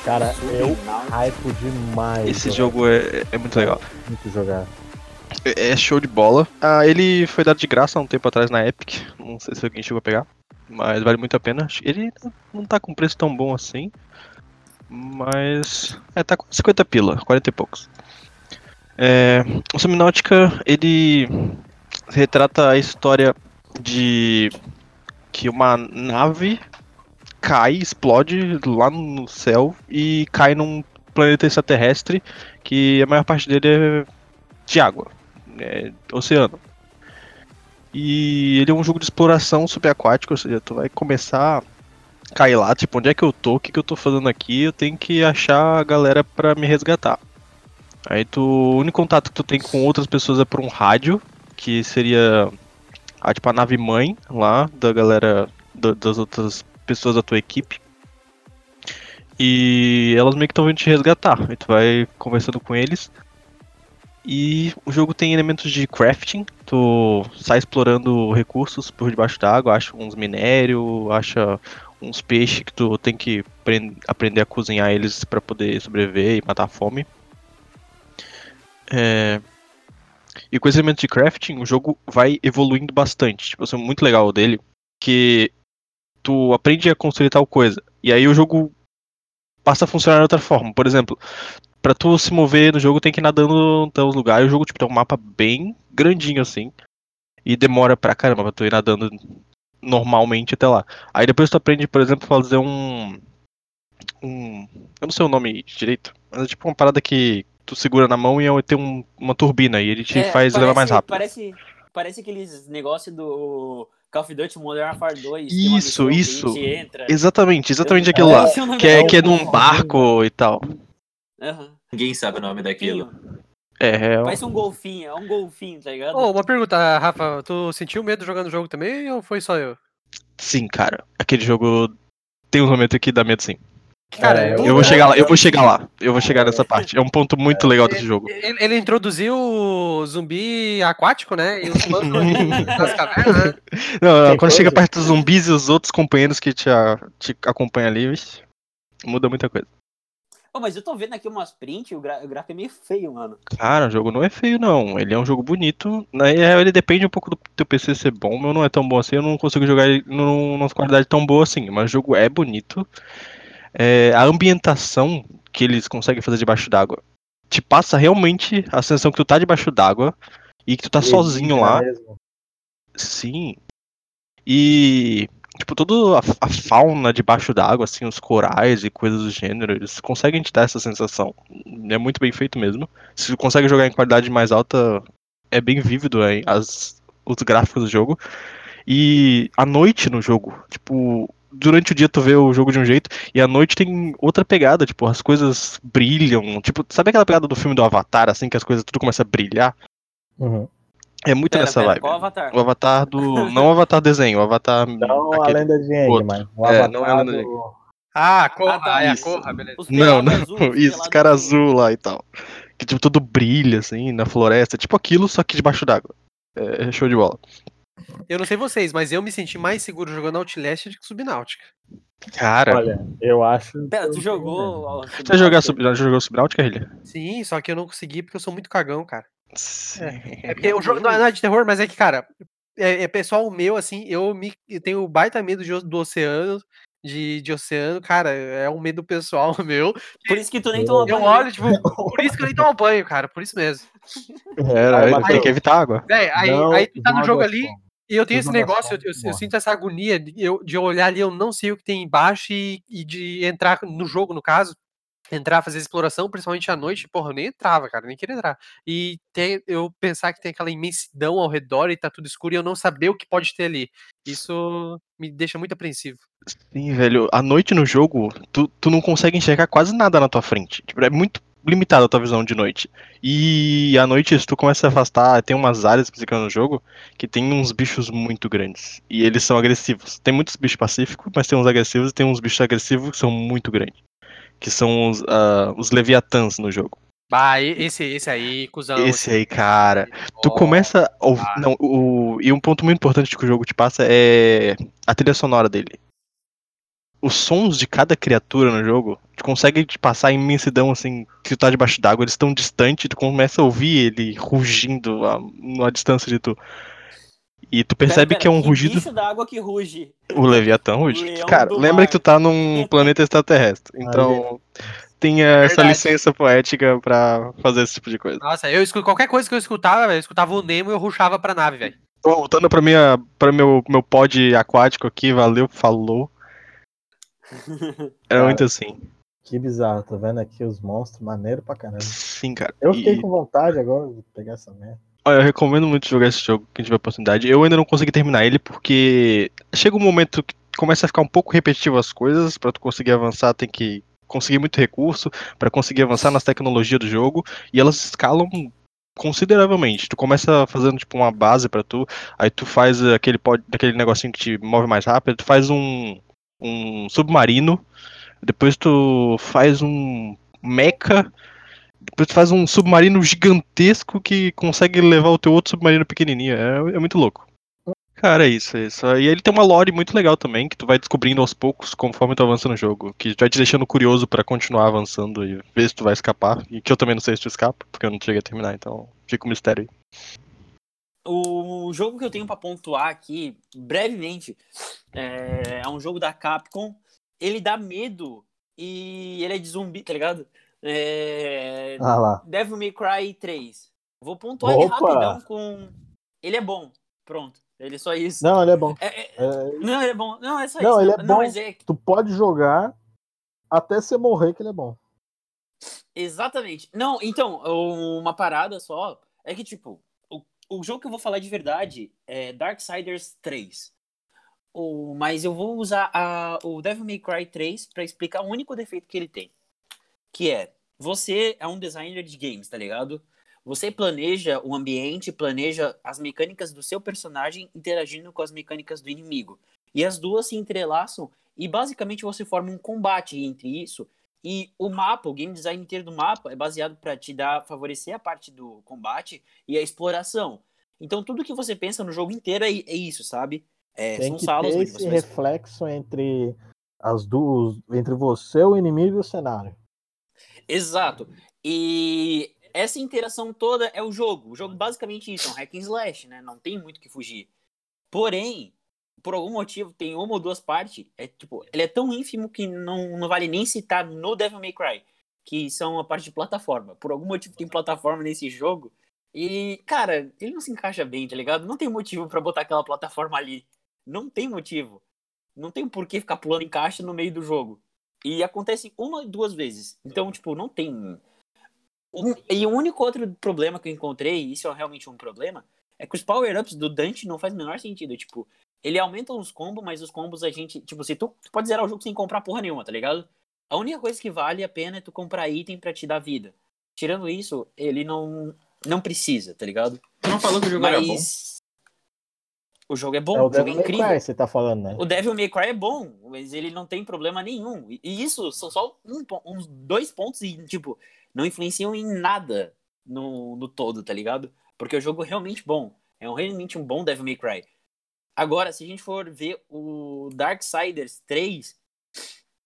Cara, eu Subnáutica. hypo demais. Esse jogo é, é muito legal. Muito jogar. É é show de bola. Ah, ele foi dado de graça há um tempo atrás na Epic. Não sei se alguém chegou a pegar. Mas vale muito a pena. Ele não tá com preço tão bom assim. Mas. É, tá com 50 pila, 40 e poucos. É, o Subnautica, ele retrata a história de que uma nave cai, explode lá no céu e cai num planeta extraterrestre que a maior parte dele é de água, é oceano. E ele é um jogo de exploração subaquática, ou seja, tu vai começar a cair lá, tipo, onde é que eu tô, o que, que eu tô fazendo aqui, eu tenho que achar a galera pra me resgatar. Aí tu, o único contato que tu tem com outras pessoas é por um rádio, que seria a, tipo, a nave mãe lá da galera, da- das outras pessoas da tua equipe. E elas meio que estão vindo te resgatar. Aí tu vai conversando com eles. E o jogo tem elementos de crafting. Tu sai explorando recursos por debaixo d'água, acha uns minérios, acha uns peixes que tu tem que apren- aprender a cozinhar eles para poder sobreviver e matar a fome. É, E com esse elemento de crafting, o jogo vai evoluindo bastante. Tipo, isso é muito legal dele, que tu aprende a construir tal coisa. E aí o jogo passa a funcionar de outra forma. Por exemplo, pra tu se mover no jogo tem que ir nadando até os lugares. O jogo tipo, tem um mapa bem grandinho assim. E demora pra caramba pra tu ir nadando normalmente até lá. Aí depois tu aprende, por exemplo, a fazer um. Um. Eu não sei o nome direito, mas é tipo uma parada que tu segura na mão e tem um- uma turbina e ele te É, faz levar mais rápido. Parece, parece aqueles negócios do Call of Duty Modern Warfare 2. tem uma Isso, isso. entra. Exatamente, exatamente Eu- aquilo lá. nome Que é, que é num barco e tal. Aham. Ninguém sabe o nome daquilo. Golfinho. É, é Parece um golfinho, é um golfinho, tá ligado? Ô, uma pergunta, Rafa, tu sentiu medo jogando o jogo também ou foi só eu? sim, cara. Aquele jogo tem um momento que dá medo sim. Cara, É, eu, Eu vou chegar lá, eu vou chegar lá. Eu vou chegar nessa parte. É um ponto muito legal desse jogo. Ele, ele introduziu o zumbi aquático, né? E os cavernas, né? Não, Tem quando chega perto dos zumbis e os outros companheiros que te, te acompanham ali, vixe, muda muita coisa. Ô, mas eu tô vendo aqui umas prints, o, gra o gráfico é meio feio, mano. Cara, o jogo não é feio, não. Ele é um jogo bonito. Real, ele depende um pouco do teu PC ser bom. O meu não é tão bom assim. Eu não consigo jogar ele num- numa qualidade tão boa assim. Mas o jogo é bonito. É, a ambientação que eles conseguem fazer debaixo d'água te passa realmente a sensação que tu tá debaixo d'água e que tu tá sozinho lá. Mesmo. Sim. E, tipo, toda a, a fauna debaixo d'água, assim, os corais e coisas do gênero, eles conseguem te dar essa sensação. É muito bem feito mesmo. Se tu consegue jogar em qualidade mais alta, é bem vívido hein, as, os gráficos do jogo. E à noite no jogo, tipo, durante o dia tu vê o jogo de um jeito, e à noite tem outra pegada, tipo, as coisas brilham. Tipo, sabe aquela pegada do filme do Avatar, assim, que as coisas tudo começa a brilhar? Uhum. É muito Pera, nessa pera, vibe. qual avatar? O avatar do. Não o avatar desenho, o avatar. Não a aquele- lenda de Aang, mas o É, avatar não é a lenda de do- Ah, a Corra, Ah, tá, ah, é a. Corra, beleza. Os Não, não. azul, os isso, pelado cara azul lá e tal. Que tipo, tudo brilha, assim, na floresta. Tipo aquilo, só que debaixo d'água. É show de bola. Eu não sei vocês, mas eu me senti mais seguro jogando Outlast do que Subnáutica. Cara, Olha, eu acho. Pera, tu eu jogou... você Subnautica? sub- jogou Subnáutica, Hilha? Sim, só que eu não consegui porque eu sou muito cagão, cara. Sim. É porque o jogo não é nada de terror, mas é que, cara, é, é pessoal meu, assim, eu me eu tenho baita medo de do oceano, de, de oceano, cara, é um medo pessoal meu. Por isso que tu nem toma Eu banho. olho, tipo, por isso que eu nem tomo banho, cara, por isso mesmo. Era, Aí, tem que evitar água. Véi, aí, não aí tu tá no jogo ali. E eu tenho esse negócio, eu, eu- sinto essa agonia de, eu, de olhar ali, eu não sei o que tem embaixo e, e de entrar no jogo, no caso, entrar, fazer exploração, principalmente à noite, porra, eu nem entrava, cara, nem queria entrar. E tem, eu pensar que tem aquela imensidão ao redor e tá tudo escuro e eu não saber o que pode ter ali. Isso me deixa muito apreensivo. Sim, velho. À noite no jogo, tu, tu não consegue enxergar quase nada na tua frente. Tipo, é muito limitada a tua visão de noite. E à noite, se tu começa a afastar, tem umas áreas específicas no jogo que tem uns bichos muito grandes. E eles são agressivos. Tem muitos bichos pacíficos, mas tem uns agressivos e tem uns bichos agressivos que são muito grandes. Que são os, ah, os Leviatãs no jogo. Bah, esse, esse aí, cuzão. Esse aí, cara. Tu começa a. Não, o, e um ponto muito importante que o jogo te passa é a trilha sonora dele. Os sons de cada criatura no jogo tu consegue te passar a imensidão assim, que tu tá debaixo d'água, eles estão distantes, tu começa a ouvir ele rugindo a uma distância de tu. E tu Pera, percebe pera, que é um rugido. bicho da água que ruge. O Leviatã ruge. Leão Cara, lembra mar. que tu tá num planeta extraterrestre. Então, tenha essa Verdade. licença poética pra fazer esse tipo de coisa. Nossa, eu escuto qualquer coisa que eu escutava, eu escutava o Nemo e eu ruxava pra nave, velho. Voltando pra minha para meu meu pod aquático aqui, valeu, falou. Era Cara, muito assim. Que bizarro, tô vendo aqui os monstros, maneiro pra caramba. Sim, cara. Eu fiquei E- com vontade agora de pegar essa merda. Olha, eu recomendo muito jogar esse jogo, quem tiver oportunidade. Eu ainda não consegui terminar ele porque chega um momento que começa a ficar um pouco repetitivo as coisas, pra tu conseguir avançar tem que conseguir muito recurso pra conseguir avançar nas tecnologias do jogo e elas escalam consideravelmente. Tu começa fazendo tipo uma base pra tu, aí tu faz aquele pod- aquele negocinho que te move mais rápido, tu faz um um submarino, depois tu faz um mecha depois tu faz um submarino gigantesco que consegue levar o teu outro submarino pequenininho. É, é muito louco. Cara, é isso, é isso. E ele tem uma lore muito legal também, que tu vai descobrindo aos poucos conforme tu avança no jogo. Que vai te deixando curioso pra continuar avançando e ver se tu vai escapar. E que eu também não sei se tu escapa, porque eu não cheguei a terminar, então fica um mistério aí. O jogo que eu tenho pra pontuar aqui, brevemente, é, é um jogo da Capcom. Ele dá medo e ele é de zumbi, tá ligado? É, Ah lá. Devil May Cry 3. Vou pontuar ele Opa! rapidão com. Ele é bom. Pronto. Ele é só isso. Não, ele é bom. É- é- É, não, ele é bom. Não, é só Não, isso. ele é não, bom. é tu pode jogar até você morrer que ele é bom. Exatamente. Não, então, uma parada só é que, tipo, o, jogo que eu vou falar de verdade é Darksiders 3. O, mas eu vou usar a, o Devil May Cry 3 pra explicar o único defeito que ele tem. Que é, você é um designer de games, tá ligado? Você planeja o ambiente, planeja as mecânicas do seu personagem interagindo com as mecânicas do inimigo. E as duas se entrelaçam e basicamente você forma um combate entre isso e o mapa, o game design inteiro do mapa é baseado para te dar, favorecer a parte do combate e a exploração. Então tudo que você pensa no jogo inteiro é, é isso, sabe? É, Tem são que salas ter onde esse vai reflexo entre as duas, entre você, o inimigo e o cenário. Exato. E essa interação toda é o jogo. O jogo basicamente isso, é um hack and slash, né? Não tem muito o que fugir. Porém, por algum motivo, tem uma ou duas partes, é tipo, ele é tão ínfimo que não, não vale nem citar no Devil May Cry, que são a parte de plataforma. Por algum motivo tem plataforma nesse jogo. E, cara, ele não se encaixa bem, tá ligado? Não tem motivo pra botar aquela plataforma ali. Não tem motivo. Não tem por que ficar pulando em caixa no meio do jogo. E acontece uma duas vezes. Então, tipo, não tem. Um- e o único outro problema que eu encontrei, e isso é realmente um problema, é que os power-ups do Dante não faz o menor sentido. Tipo, ele aumenta os combos, mas os combos a gente. Tipo, se tu, tu pode zerar o jogo sem comprar porra nenhuma, tá ligado? A única coisa que vale a pena é tu comprar item pra te dar vida. Tirando isso, ele não. Não precisa, tá ligado? Tu não falou que o jogo era bom? Mas. O jogo é bom, é o o jogo é Devil May incrível. Cry, você tá falando, né? O Devil May Cry é bom, mas ele não tem problema nenhum. E isso são só um uns dois pontos e, tipo, não influenciam em nada no, no todo, tá ligado? Porque o jogo é realmente bom. É um, realmente um bom Devil May Cry. Agora, se a gente for ver o Darksiders 3,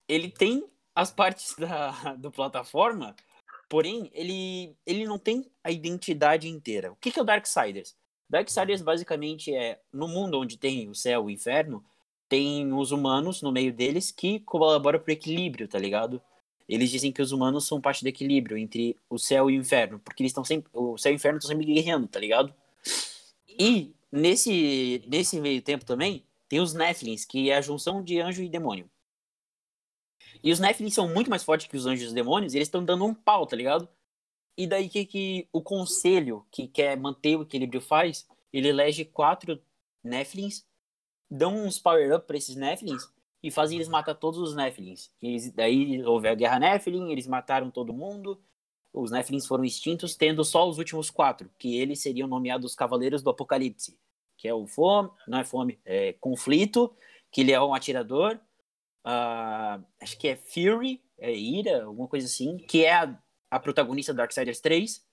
ele tem as partes da, do plataforma, porém, ele, ele não tem a identidade inteira. O que, que é o Darksiders? Darksiders basicamente é no mundo onde tem o céu e o inferno, tem os humanos no meio deles que colaboram pro equilíbrio, tá ligado? Eles dizem que os humanos são parte do equilíbrio entre o céu e o inferno, porque eles estão sempre, o céu e o inferno estão sempre guerreando, tá ligado? E nesse nesse meio tempo também tem os Nephilims, que é a junção de anjo e demônio. E os Nephilims são muito mais fortes que os anjos e os demônios, e eles estão dando um pau, tá ligado? E daí que, que o conselho que quer manter o equilíbrio faz? Ele elege quatro Nephilims, dão uns power-up pra esses Nephilims e fazem eles matar todos os Nephilims. Daí houve a guerra Nephilim, eles mataram todo mundo. Os Nephilims foram extintos, tendo só os últimos quatro, que eles seriam nomeados Cavaleiros do Apocalipse. Que é o Fome, não é Fome, é Conflito, que ele é um atirador. ah, acho que é Fury, é Ira, alguma coisa assim, que é a, a protagonista do Darksiders 3.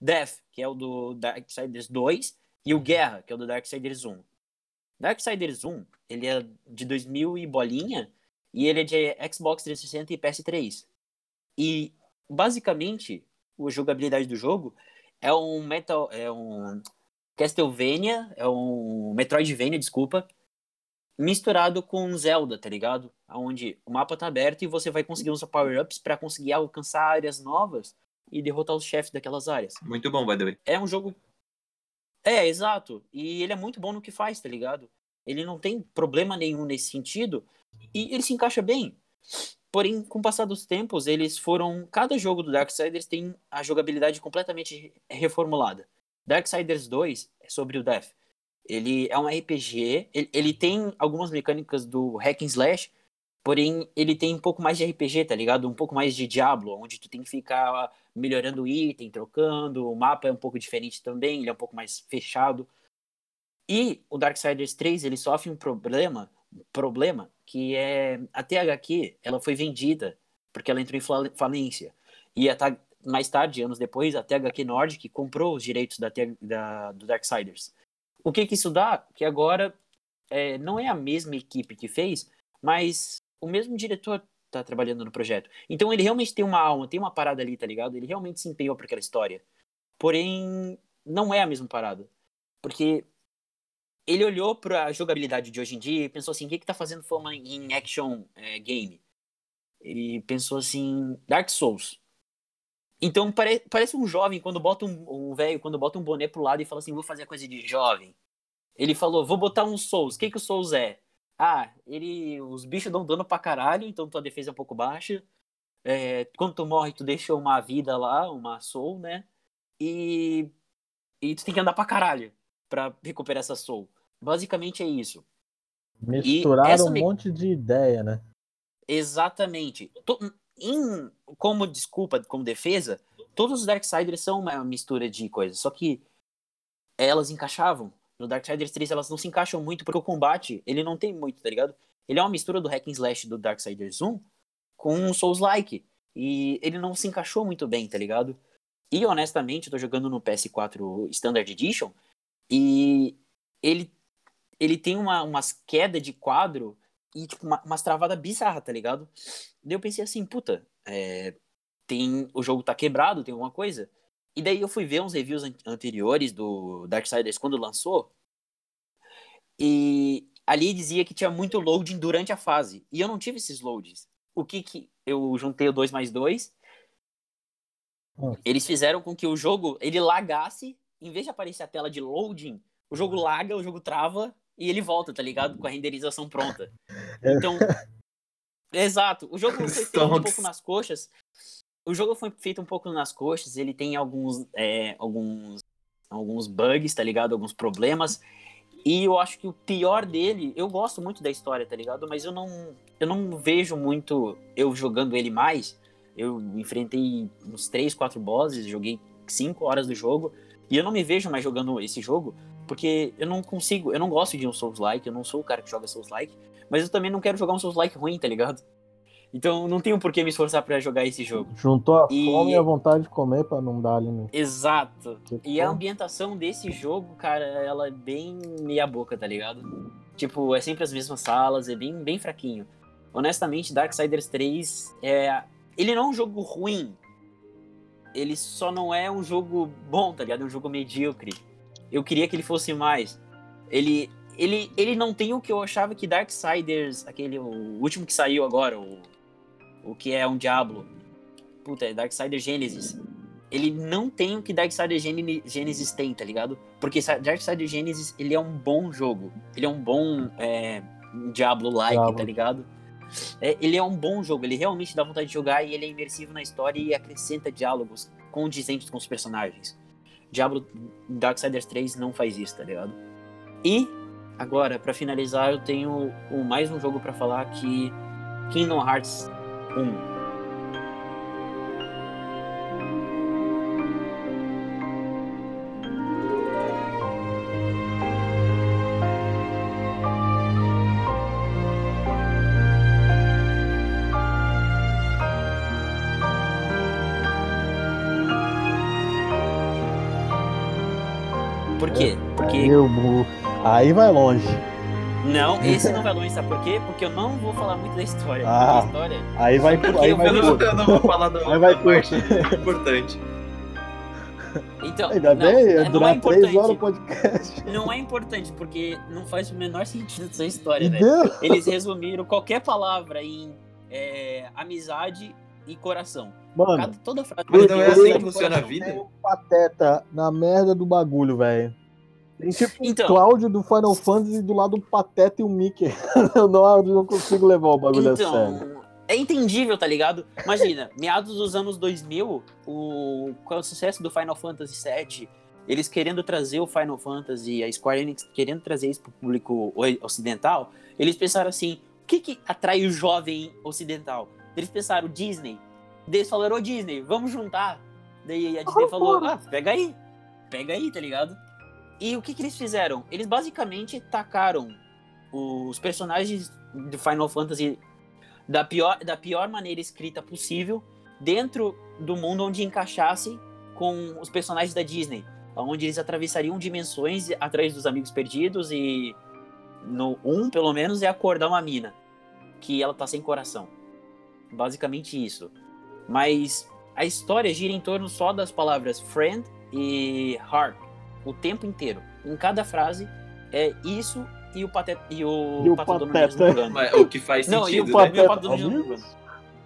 Death, que é o do Darksiders 2. E o Guerra, que é o do Darksiders 1. Darksiders 1, ele é de 2000 e bolinha, e ele é de Xbox 360 e PS3. E, basicamente, a jogabilidade do jogo é um Metal... É um Castlevania, é um Metroidvania, desculpa, misturado com Zelda, tá ligado? Onde o mapa tá aberto e você vai conseguir usar power-ups pra conseguir alcançar áreas novas e derrotar os chefes daquelas áreas. Muito bom, by the way. É um jogo. É, exato. E ele é muito bom no que faz, tá ligado? Ele não tem problema nenhum nesse sentido. E ele se encaixa bem. Porém, com o passar dos tempos, eles foram. Cada jogo do Darksiders tem a jogabilidade completamente reformulada. Darksiders 2 é sobre o Death. Ele é um RPG, ele, ele tem algumas mecânicas do hack and slash, porém ele tem um pouco mais de RPG, tá ligado? Um pouco mais de Diablo, onde tu tem que ficar melhorando o item, trocando, o mapa é um pouco diferente também, ele é um pouco mais fechado. E o Darksiders 3, ele sofre um problema, problema que é a THQ, ela foi vendida porque ela entrou em falência. E a, mais tarde, anos depois, a THQ Nordic comprou os direitos da, da, do Darksiders. O que que isso dá? Que agora é, não é a mesma equipe que fez, mas o mesmo diretor tá trabalhando no projeto. Então ele realmente tem uma alma, tem uma parada ali, tá ligado? Ele realmente se empenhou por aquela história. Porém, não é a mesma parada. Porque ele olhou pra jogabilidade de hoje em dia e pensou assim, o que que tá fazendo fama em action é, game? Ele pensou assim, Dark Souls. Então pare, parece um jovem quando bota um, um velho, quando bota um boné pro lado e fala assim, vou fazer a coisa de jovem. Ele falou, vou botar um Souls. O que que o Souls é? Ah, ele, os bichos dão dano pra caralho, então tua defesa é um pouco baixa. É, quando tu morre, tu deixa uma vida lá, uma soul, né? E, e tu tem que andar pra caralho pra recuperar essa soul. Basicamente é isso. Misturaram um me... monte de ideia, né? Exatamente em, como desculpa, como defesa, todos os Darksiders são uma mistura de coisas, só que elas encaixavam. No Darksiders 3 elas não se encaixam muito porque o combate, ele não tem muito, tá ligado? Ele é uma mistura do Hack and Slash do Darksiders 1 com um Souls-like. E ele não se encaixou muito bem, tá ligado? E honestamente, eu tô jogando no PS4 Standard Edition e ele ele tem uma, umas quedas de quadro e, tipo, uma, umas travadas bizarras, tá ligado? Daí eu pensei assim, puta, é, tem, o jogo tá quebrado, tem alguma coisa. E daí eu fui ver uns reviews an anteriores do Darksiders quando lançou. E ali dizia que tinha muito loading durante a fase. E eu não tive esses loads. O que que eu juntei o 2 mais 2? Hum. Eles fizeram com que o jogo ele lagasse, em vez de aparecer a tela de loading, o jogo laga, o jogo trava e ele volta, tá ligado? Com a renderização pronta. É. Então. exato. O jogo foi feito um pouco nas coxas. O jogo foi feito um pouco nas coxas. Ele tem alguns, é, alguns, alguns bugs, tá ligado? Alguns problemas. E eu acho que o pior dele, eu gosto muito da história, tá ligado? Mas eu não, eu não vejo muito eu jogando ele mais. Eu enfrentei uns 3, 4 bosses, joguei 5 horas do jogo. E eu não me vejo mais jogando esse jogo porque eu não consigo, eu não gosto de um Souls-like, eu não sou o cara que joga Souls-like, mas eu também não quero jogar um Souls-like ruim, tá ligado? Então não tenho por que me esforçar para jogar esse jogo. Juntou a e... fome e a vontade de comer para não dar ali no. Exato. E a ambientação desse jogo, cara, ela é bem meia boca, tá ligado? Tipo, é sempre as mesmas salas, é bem, bem fraquinho. Honestamente, Darksiders 3 é. Ele não é um jogo ruim. Ele só não é um jogo bom, tá ligado? É um jogo medíocre eu queria que ele fosse mais. Ele, ele, ele não tem o que eu achava que Darksiders, aquele, o último que saiu agora, o, o que é um Diablo. Puta, é Darksiders Genesis. Ele não tem o que Darksiders Genesis tem, tá ligado? Porque Darksiders Genesis, ele é um bom jogo. Ele é um bom é, Diablo-like, tá ligado? É, ele é um bom jogo, ele realmente dá vontade de jogar e ele é imersivo na história e acrescenta diálogos condizentes com os personagens. Diablo Darksiders 3 não faz isso, tá ligado? E agora, para finalizar, eu tenho mais um jogo para falar que Kingdom Hearts 1. Aí vai longe. Não, esse não vai longe, sabe por quê? Porque eu não vou falar muito da história. Ah, história aí vai aí eu, vai eu, não, eu não vou falar do aí vai parte importante. Então, Ainda não, bem, não durar é importante. três horas o podcast. Não é importante, porque não faz o menor sentido essa história, velho. Eles resumiram qualquer palavra em é, amizade e coração. Mano, Cada, toda frase. Mas não é assim que funciona a vida? Um pateta na merda do bagulho, velho. Tem tipo então, Cláudio do Final Fantasy do lado do Pateta e o Mickey. eu, não, eu não consigo levar o bagulho então, a sério. é entendível, tá ligado? Imagina, meados dos anos 2000, o, com o sucesso do Final Fantasy VII, eles querendo trazer o Final Fantasy, a Square Enix querendo trazer isso pro público ocidental, eles pensaram assim, o que que atrai o jovem ocidental? Eles pensaram, Disney. Eles falaram, ô Disney, vamos juntar. Daí a Disney falou, ah, pega aí, pega aí, tá ligado? E o que que eles fizeram? Eles basicamente tacaram os personagens do Final Fantasy da pior, da pior maneira escrita possível dentro do mundo onde encaixasse com os personagens da Disney, onde eles atravessariam dimensões atrás dos amigos perdidos e no um pelo menos é acordar uma mina que ela tá sem coração. Basicamente isso. Mas a história gira em torno só das palavras friend e heart o tempo inteiro. Em cada frase é isso e o pateta e o, E o Pato Pateta. Mas o que faz Não, e o sentido, né? Pateta- Pato Donald Amigos? resmungando.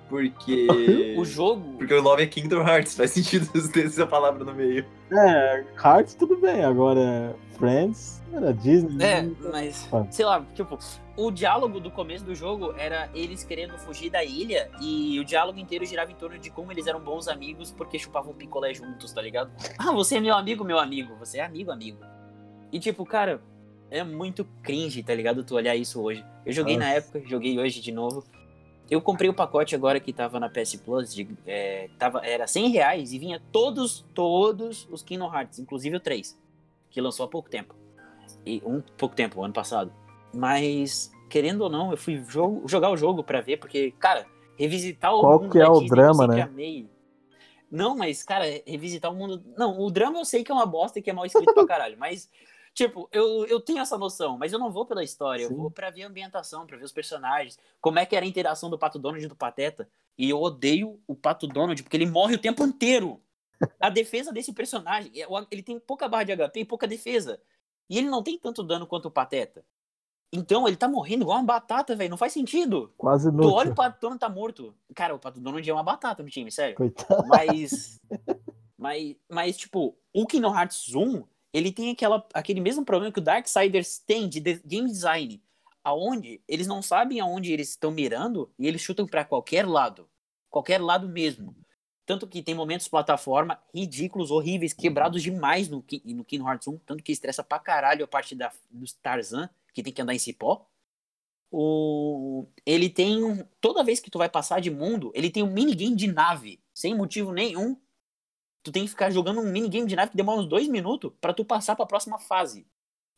Porque. O jogo Porque o nome é Kingdom Hearts, faz sentido ter essa palavra no meio. É, Hearts tudo bem, agora Friends era Disney. É, né? mas, Ah. sei lá, tipo, o diálogo do começo do jogo era eles querendo fugir da ilha e o diálogo inteiro girava em torno de como eles eram bons amigos porque chupavam picolé juntos, tá ligado? Ah, você é meu amigo, meu amigo. Você é amigo, amigo. E tipo, cara, é muito cringe, tá ligado? Tu olhar isso hoje. Eu joguei na Nossa. época, joguei hoje de novo. Eu comprei o pacote agora que tava na PS Plus, de, é, tava, era 100 reais e vinha todos, todos os Kingdom Hearts, inclusive o 3, que lançou há pouco tempo. E um pouco tempo, ano passado. Mas, querendo ou não, eu fui jo- jogar o jogo pra ver, porque, cara, revisitar o Qual mundo que é da o Disney drama, eu né? amei. Não, mas, cara, revisitar o mundo. Não, o drama eu sei que é uma bosta e que é mal escrito pra caralho. Mas, tipo, eu, eu tenho essa noção, mas eu não vou pela história, eu Sim. vou pra ver a ambientação, pra ver os personagens, como é que era a interação do Pato Donald e do Pateta. E eu odeio o Pato Donald, porque ele morre o tempo inteiro. A defesa desse personagem, é, ele tem pouca barra de HP e pouca defesa. E ele não tem tanto dano quanto o Pateta. Então, ele tá morrendo igual uma batata, velho. Não faz sentido. Quase Tu olha o Pato Donald tá morto. Cara, o Pato Donald é uma batata no time, sério. Coitado. Mas. mas, mas, tipo, o Kingdom Hearts 1, ele tem aquela, aquele mesmo problema que o Darksiders tem de, de game design. Aonde eles não sabem aonde eles estão mirando e eles chutam pra qualquer lado. Qualquer lado mesmo. Tanto que tem momentos plataforma ridículos, horríveis, quebrados demais no, no Kingdom Hearts 1. Tanto que estressa pra caralho a parte da, do Tarzan, que tem que andar em cipó. O... Ele tem. Toda vez que tu vai passar de mundo, ele tem um minigame de nave. Sem motivo nenhum. Tu tem que ficar jogando um minigame de nave que demora uns dois minutos pra tu passar pra próxima fase.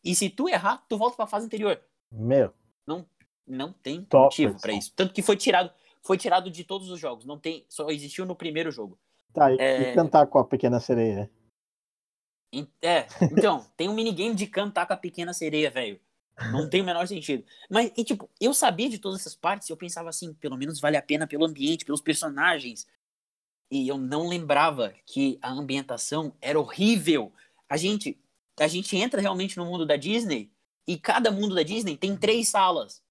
E se tu errar, tu volta pra fase anterior. Meu, Não tem Top, motivo pra pessoal. isso. Tanto que foi tirado. Foi tirado de todos os jogos. Não tem. Só existiu no primeiro jogo. tá, e, É. e cantar com a pequena sereia? É, então, tem um minigame de cantar com a pequena sereia, velho. Não tem o menor sentido. Mas, e, tipo, eu sabia de todas essas partes e eu pensava assim, pelo menos vale a pena pelo ambiente, pelos personagens. E eu não lembrava que a ambientação era horrível. A gente, a gente entra realmente no mundo da Disney e cada mundo da Disney tem três salas.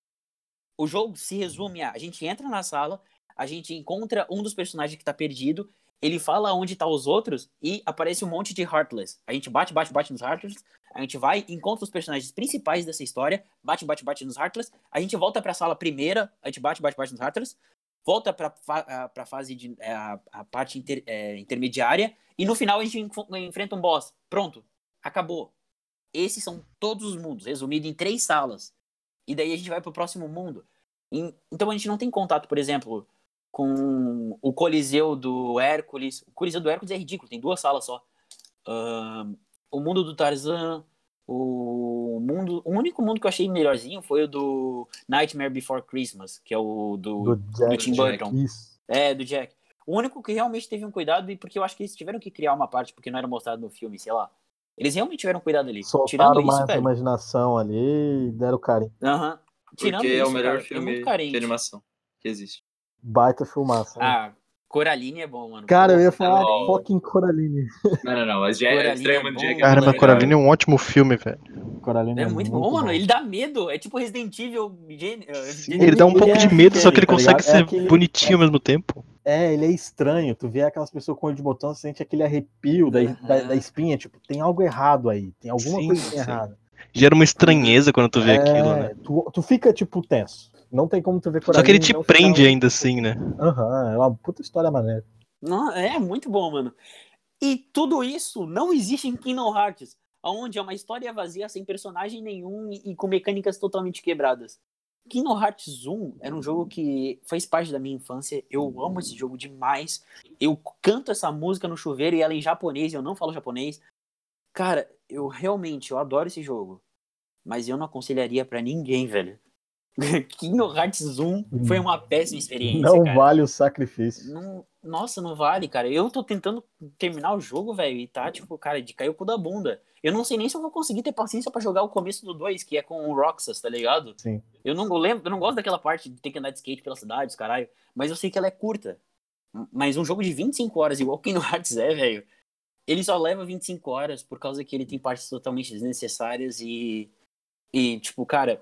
O jogo se resume a, a gente entra na sala, a gente encontra um dos personagens que tá perdido, ele fala onde tá os outros e aparece um monte de Heartless. A gente bate, bate, bate nos Heartless, a gente vai, encontra os personagens principais dessa história, bate, bate, bate nos Heartless, a gente volta pra sala primeira, a gente bate, bate, bate nos Heartless, volta pra, pra fase de é, a, a parte inter- é, intermediária e no final a gente enf- enfrenta um boss. Pronto, acabou. Esses são todos os mundos, resumido em três salas. E daí a gente vai pro próximo mundo. Então a gente não tem contato, por exemplo, com o Coliseu do Hércules. O Coliseu do Hércules é ridículo, tem duas salas só. Ahn, o mundo do Tarzan. O mundo. O único mundo que eu achei melhorzinho foi o do Nightmare Before Christmas, que é o do. Do Jack. Tim Burton. É, do Jack. O único que realmente teve um cuidado, e porque eu acho que eles tiveram que criar uma parte porque não era mostrado no filme, sei lá. Eles realmente tiveram cuidado ali. Soltaram Tirando isso, mais a velho. imaginação ali e deram carinho. Aham. Tirando Porque isso, é o melhor cara, é filme de animação que existe. Baita filmaça. né? Ah, Coraline é bom, mano. Cara, eu ia Pô, falar não. fucking Coraline. Não, não, não. Mas já é Coraline extremamente é bom. Jack. Caramba. Coraline é um ótimo filme, velho. Coraline É muito bom, mano. Ele dá medo. É tipo Resident Evil. Gen- eh, Gen- Ele dá um pouco é de medo, só que ele tá consegue ligado? É ser aquele- bonitinho ao mesmo tempo. É, ele é estranho. Tu vê aquelas pessoas com olho de botão, você sente aquele arrepio da, da, da espinha. Tipo, tem algo errado aí. Tem alguma Sim, coisa sim. errada. Gera uma estranheza quando tu vê É, aquilo, né? Tu, tu fica, tipo, tenso. Não tem como tu ver Só que ele te e prende ficar- ainda assim, né? Aham, é uma puta história maneira. Não, é muito bom, mano. E tudo isso não existe em Kingdom Hearts, onde é uma história vazia, sem personagem nenhum e com mecânicas totalmente quebradas. Kingdom Hearts 1 era um jogo que faz parte da minha infância. Eu amo esse jogo demais. Eu canto essa música no chuveiro e ela em japonês, e eu não falo japonês. Cara, eu realmente eu adoro esse jogo. Mas eu não aconselharia pra ninguém, velho. Kingdom Hearts 1 foi uma péssima experiência, Não cara. vale o sacrifício. Não- nossa, não vale, cara. Eu tô tentando terminar o jogo, velho, e tá, tipo, cara, de cair o cu da bunda. Eu não sei nem se eu vou conseguir ter paciência pra jogar o começo do 2, que é com o Roxas, tá ligado? Sim. Eu não lembro, eu não gosto daquela parte de ter que andar de skate pela cidade, os caralho, mas eu sei que ela é curta. Mas um jogo de 25 horas, igual o Kingdom Hearts é, velho, ele só leva 25 horas por causa que ele tem partes totalmente desnecessárias e. E, tipo, cara,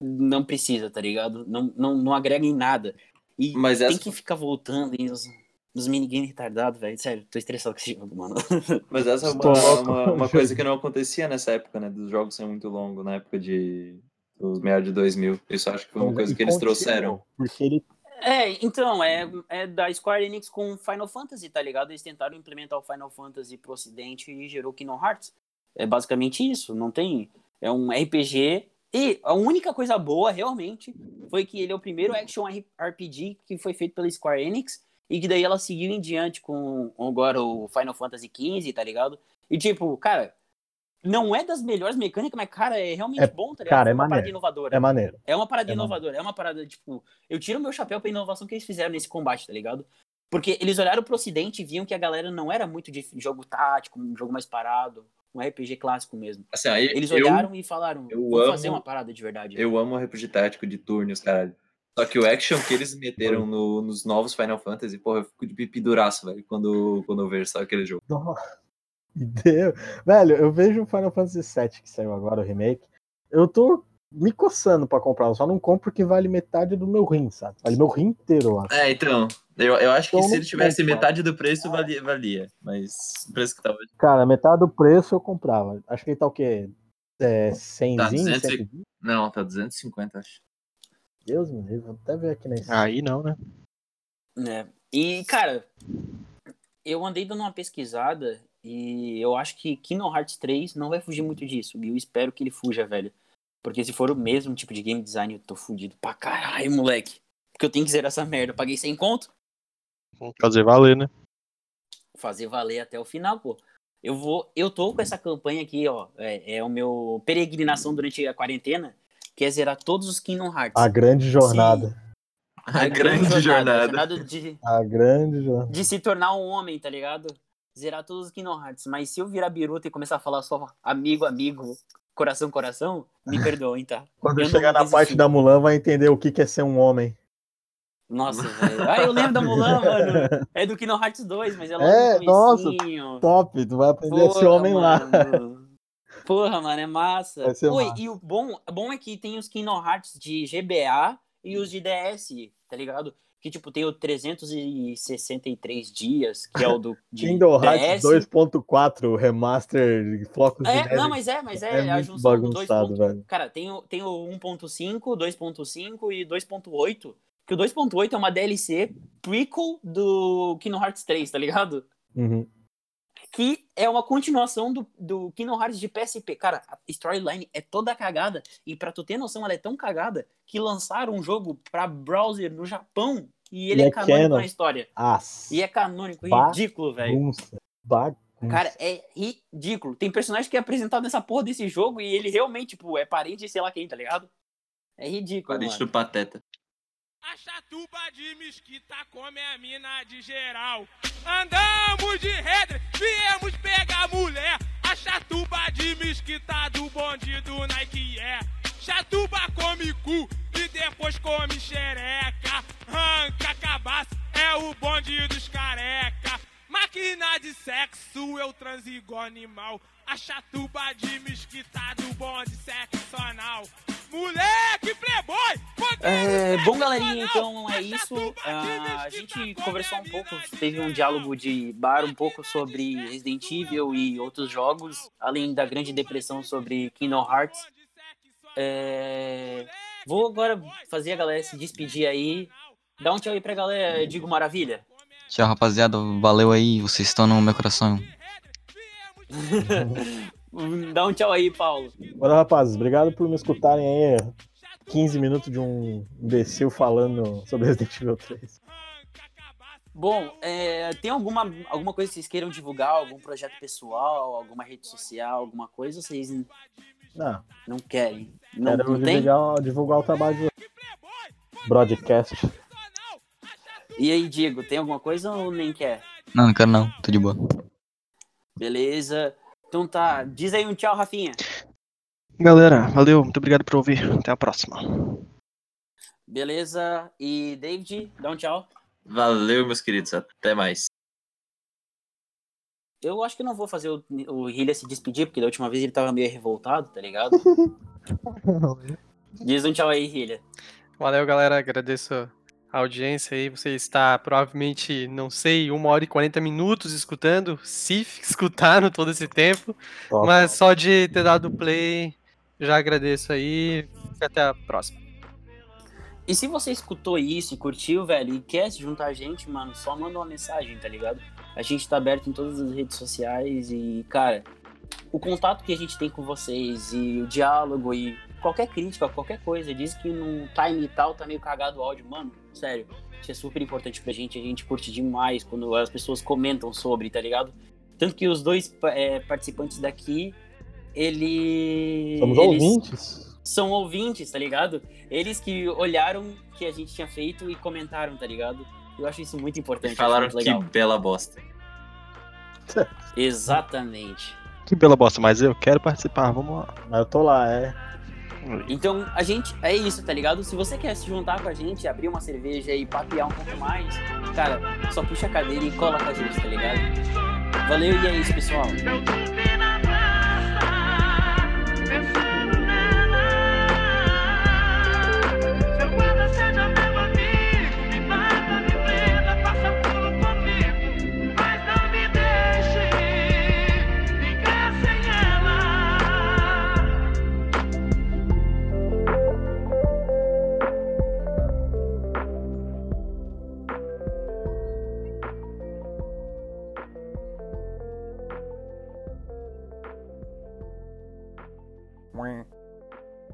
não precisa, tá ligado? Não, não, não agrega em nada. E Mas tem essa, que ficar voltando e os, os minigames retardados, velho. Sério, tô estressado com esse jogo, mano. mas essa é uma, uma, uma coisa que não acontecia nessa época, né? Dos jogos serem muito longos, na época de. Dos meados de 2000. Isso eu acho que foi uma coisa que eles trouxeram. Porque ele É, então, é, é da Square Enix com Final Fantasy, tá ligado? Eles tentaram implementar o Final Fantasy pro ocidente e gerou Kingdom Hearts. É basicamente isso, não tem... É um RPG e a única coisa boa, realmente, foi que ele é o primeiro action RPG que foi feito pela Square Enix e que daí ela seguiu em diante com agora o Final Fantasy XV, tá ligado? E tipo, cara, não é das melhores mecânicas, mas cara, é realmente É- bom, tá ligado? cara, é uma parada maneiro. inovadora. é maneiro. É uma parada É inovadora, é uma parada, tipo, eu tiro meu chapéu pra inovação que eles fizeram nesse combate, tá ligado? Porque eles olharam pro ocidente e viam que a galera não era muito de jogo tático, um jogo mais parado, um RPG clássico mesmo. Assim, aí Eles eu, olharam e falaram, eu vamos amo- fazer uma parada de verdade. eu amo o RPG tático de turnos, caralho. Só que o action que eles meteram no- nos novos Final Fantasy, porra, eu fico de pipi duraço, velho, quando, quando eu vejo só aquele jogo. Deu. Velho, eu vejo o Final Fantasy VII que saiu agora, o remake. Eu tô me coçando pra comprar, eu só não compro porque vale metade do meu rim, sabe? Vale meu rim inteiro, eu acho. É, então, eu, eu acho que Então se ele tivesse metade do preço, valia, valia. Mas o preço que tava. Cara, metade do preço eu comprava. Acho que ele tá o quê? É, 100 Tá, zinho, 200 e- 120? Não, tá 250, acho. Deus me livre, vou até ver aqui nesse. Aí não, né? né? E, cara, eu andei dando uma pesquisada e eu acho que Kingdom Hearts 3 não vai fugir muito disso. E eu espero que ele fuja, velho. Porque se for o mesmo tipo de game design, eu tô fudido pra caralho, moleque. Porque eu tenho que zerar essa merda. Eu paguei 100 conto. Fazer valer, né? fazer valer até o final, pô. Eu vou, eu tô com essa campanha aqui, ó. É, é o meu peregrinação durante a quarentena, que é zerar todos os Kingdom Hearts. A grande jornada. A grande jornada. jornada de, A grande jornada. de se tornar um homem, tá ligado? Zerar todos os Kingdom Hearts. Mas se eu virar biruta e começar a falar só amigo, amigo, coração, coração, me perdoem, tá? Quando Eu chegar na desisti. parte da Mulan, vai entender o que que é ser um homem. Nossa, velho. Ah, eu lembro da Mulan, mano. É do Kingdom Hearts 2, mas é logo É, no nossa. Top, tu vai aprender a ser Porra, homem lá. mano. Porra, mano, é massa. Oi, massa. e o bom, bom é que tem os Kingdom Hearts de GBA e os de DS, tá ligado? Que, tipo, tem o 363 dias, que é o do de Kingdom Hearts DS. 2.4 Remaster Flocos de É, Neve. não, mas é, mas é, é a junção do 2. bagunçado, velho. Cara, tem o, tem o 1.5, 2.5 e 2.8. Que o 2.8 é uma DLC prequel do Kingdom Hearts 3, tá ligado? Uhum. que é uma continuação do, do Kingdom Hearts de PSP. Cara, a storyline é toda cagada, e pra tu ter noção, ela é tão cagada que lançaram um jogo pra browser no Japão, e ele E é, é canônico canon. na história. As. E é canônico, Ba- ridículo, velho. Bagunça. Bagunça. Cara, é ridículo. Tem personagem que é apresentado nessa porra desse jogo e ele realmente, tipo, é parente de sei lá quem, tá ligado? É ridículo, Parente mano. do Pateta. A chatuba de mesquita come a mina de geral. Andamos de redre, viemos pegar mulher. A chatuba de mesquita do bonde do Nike é. Chatuba come cu e depois come xereca. Ranca cabaço, é o bonde dos careca. Máquina de sexo, eu transo igual animal. A chatuba de mesquita do bonde sexual. Moleque playboy! É, bom, galerinha, então é isso. Ah, a gente conversou um pouco, teve um diálogo de bar um pouco sobre Resident Evil e outros jogos, além da grande depressão sobre Kingdom Hearts. É, Vou agora fazer a galera se despedir aí. Dá um tchau aí pra galera, Digo Maravilha. Tchau, rapaziada. Valeu aí. Vocês estão no meu coração. Dá um tchau aí, Paulo. Bora, rapazes, obrigado por me escutarem aí. 15 minutos de um imbecil falando sobre Resident Evil 3. Bom, é, tem alguma, alguma coisa que vocês queiram divulgar? Algum projeto pessoal, alguma rede social, alguma coisa? Ou vocês Não, não querem? Não, quero não tem? divulgar, divulgar o trabalho de broadcast. E aí, Diego, tem alguma coisa ou nem quer? Não, não quero não. Tô de boa. Beleza. Então tá, diz aí um tchau, Rafinha. Galera, valeu, muito obrigado por ouvir. Até a próxima. Beleza. E David, dá um tchau. Valeu, meus queridos. Até mais. Eu acho que não vou fazer o, o Hillia se despedir, porque da última vez ele tava meio revoltado, tá ligado? Diz um tchau aí, Hillia. Valeu, galera. Agradeço audiência aí. Você está provavelmente, não sei, uma hora e 40 minutos escutando, se escutaram todo esse tempo. Top. Mas só de ter dado play, já agradeço aí. Até a próxima. E se você escutou isso e curtiu, velho, e quer se juntar a gente, mano, só manda uma mensagem, tá ligado? A gente tá aberto em todas as redes sociais e, cara, o contato que a gente tem com vocês e o diálogo e qualquer crítica, qualquer coisa, diz que no time e tal tá meio cagado o áudio, mano, sério, isso é super importante pra gente, a gente curte demais quando as pessoas comentam sobre, tá ligado? Tanto que os dois é, participantes daqui, ele... Somos eles ouvintes. são ouvintes, tá ligado? Eles que olharam o que a gente tinha feito e comentaram, tá ligado? Eu acho isso muito importante. Falaram muito que bela bosta. Exatamente. Que bela bosta, mas eu quero participar, vamos lá. Mas eu tô lá, é. Então, a gente. É isso, tá ligado? Se você quer se juntar com a gente, abrir uma cerveja e papear um pouco mais, cara, só puxa a cadeira e cola com a gente, tá ligado? Valeu e é isso, pessoal.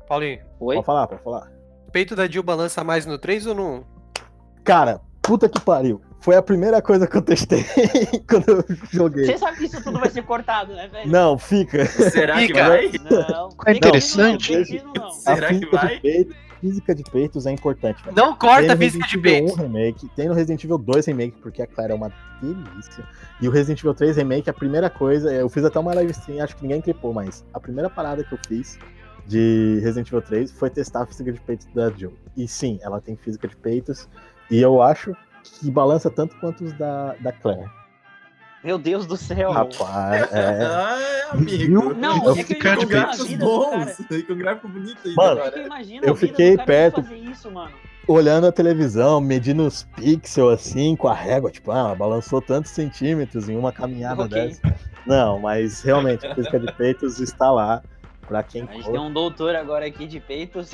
Paulinho, Oi? Pode falar, pode falar. peito da Jill balança mais no 3 ou no 1? Cara, puta que pariu. Foi a primeira coisa que eu testei quando eu joguei. Você sabe que isso tudo vai ser cortado, né, velho? Não, fica. Será que Fica. vai? Não. É interessante. Não, não. A Será que vai? peito, física de peitos é importante. Não corta Tem a no física de Resident Evil peito. 1 Remake, tem no Resident Evil 2 Remake, porque a Claire é uma delícia. E o Resident Evil 3 Remake, a primeira coisa, eu fiz até uma live stream, acho que ninguém clipou, mas a primeira parada que eu fiz de Resident Evil 3 foi testar a física de peitos da Jill. E sim, ela tem física de peitos, e eu acho que balança tanto quanto os da, da Claire. Meu Deus do céu. Rapaz, é. Ah, amigo. Não, Eu é que fiquei com gráficos vida do cara. bons. Com gráfico bonito ainda. Mano, É eu eu fiquei perto. fazer isso, mano. olhando a televisão, medindo os pixels assim, com a régua, tipo, ah, ela balançou tantos centímetros em uma caminhada Ok. dessa. Não, mas realmente, a física de peitos está lá pra quem A gente curte. tem um doutor agora aqui de peitos.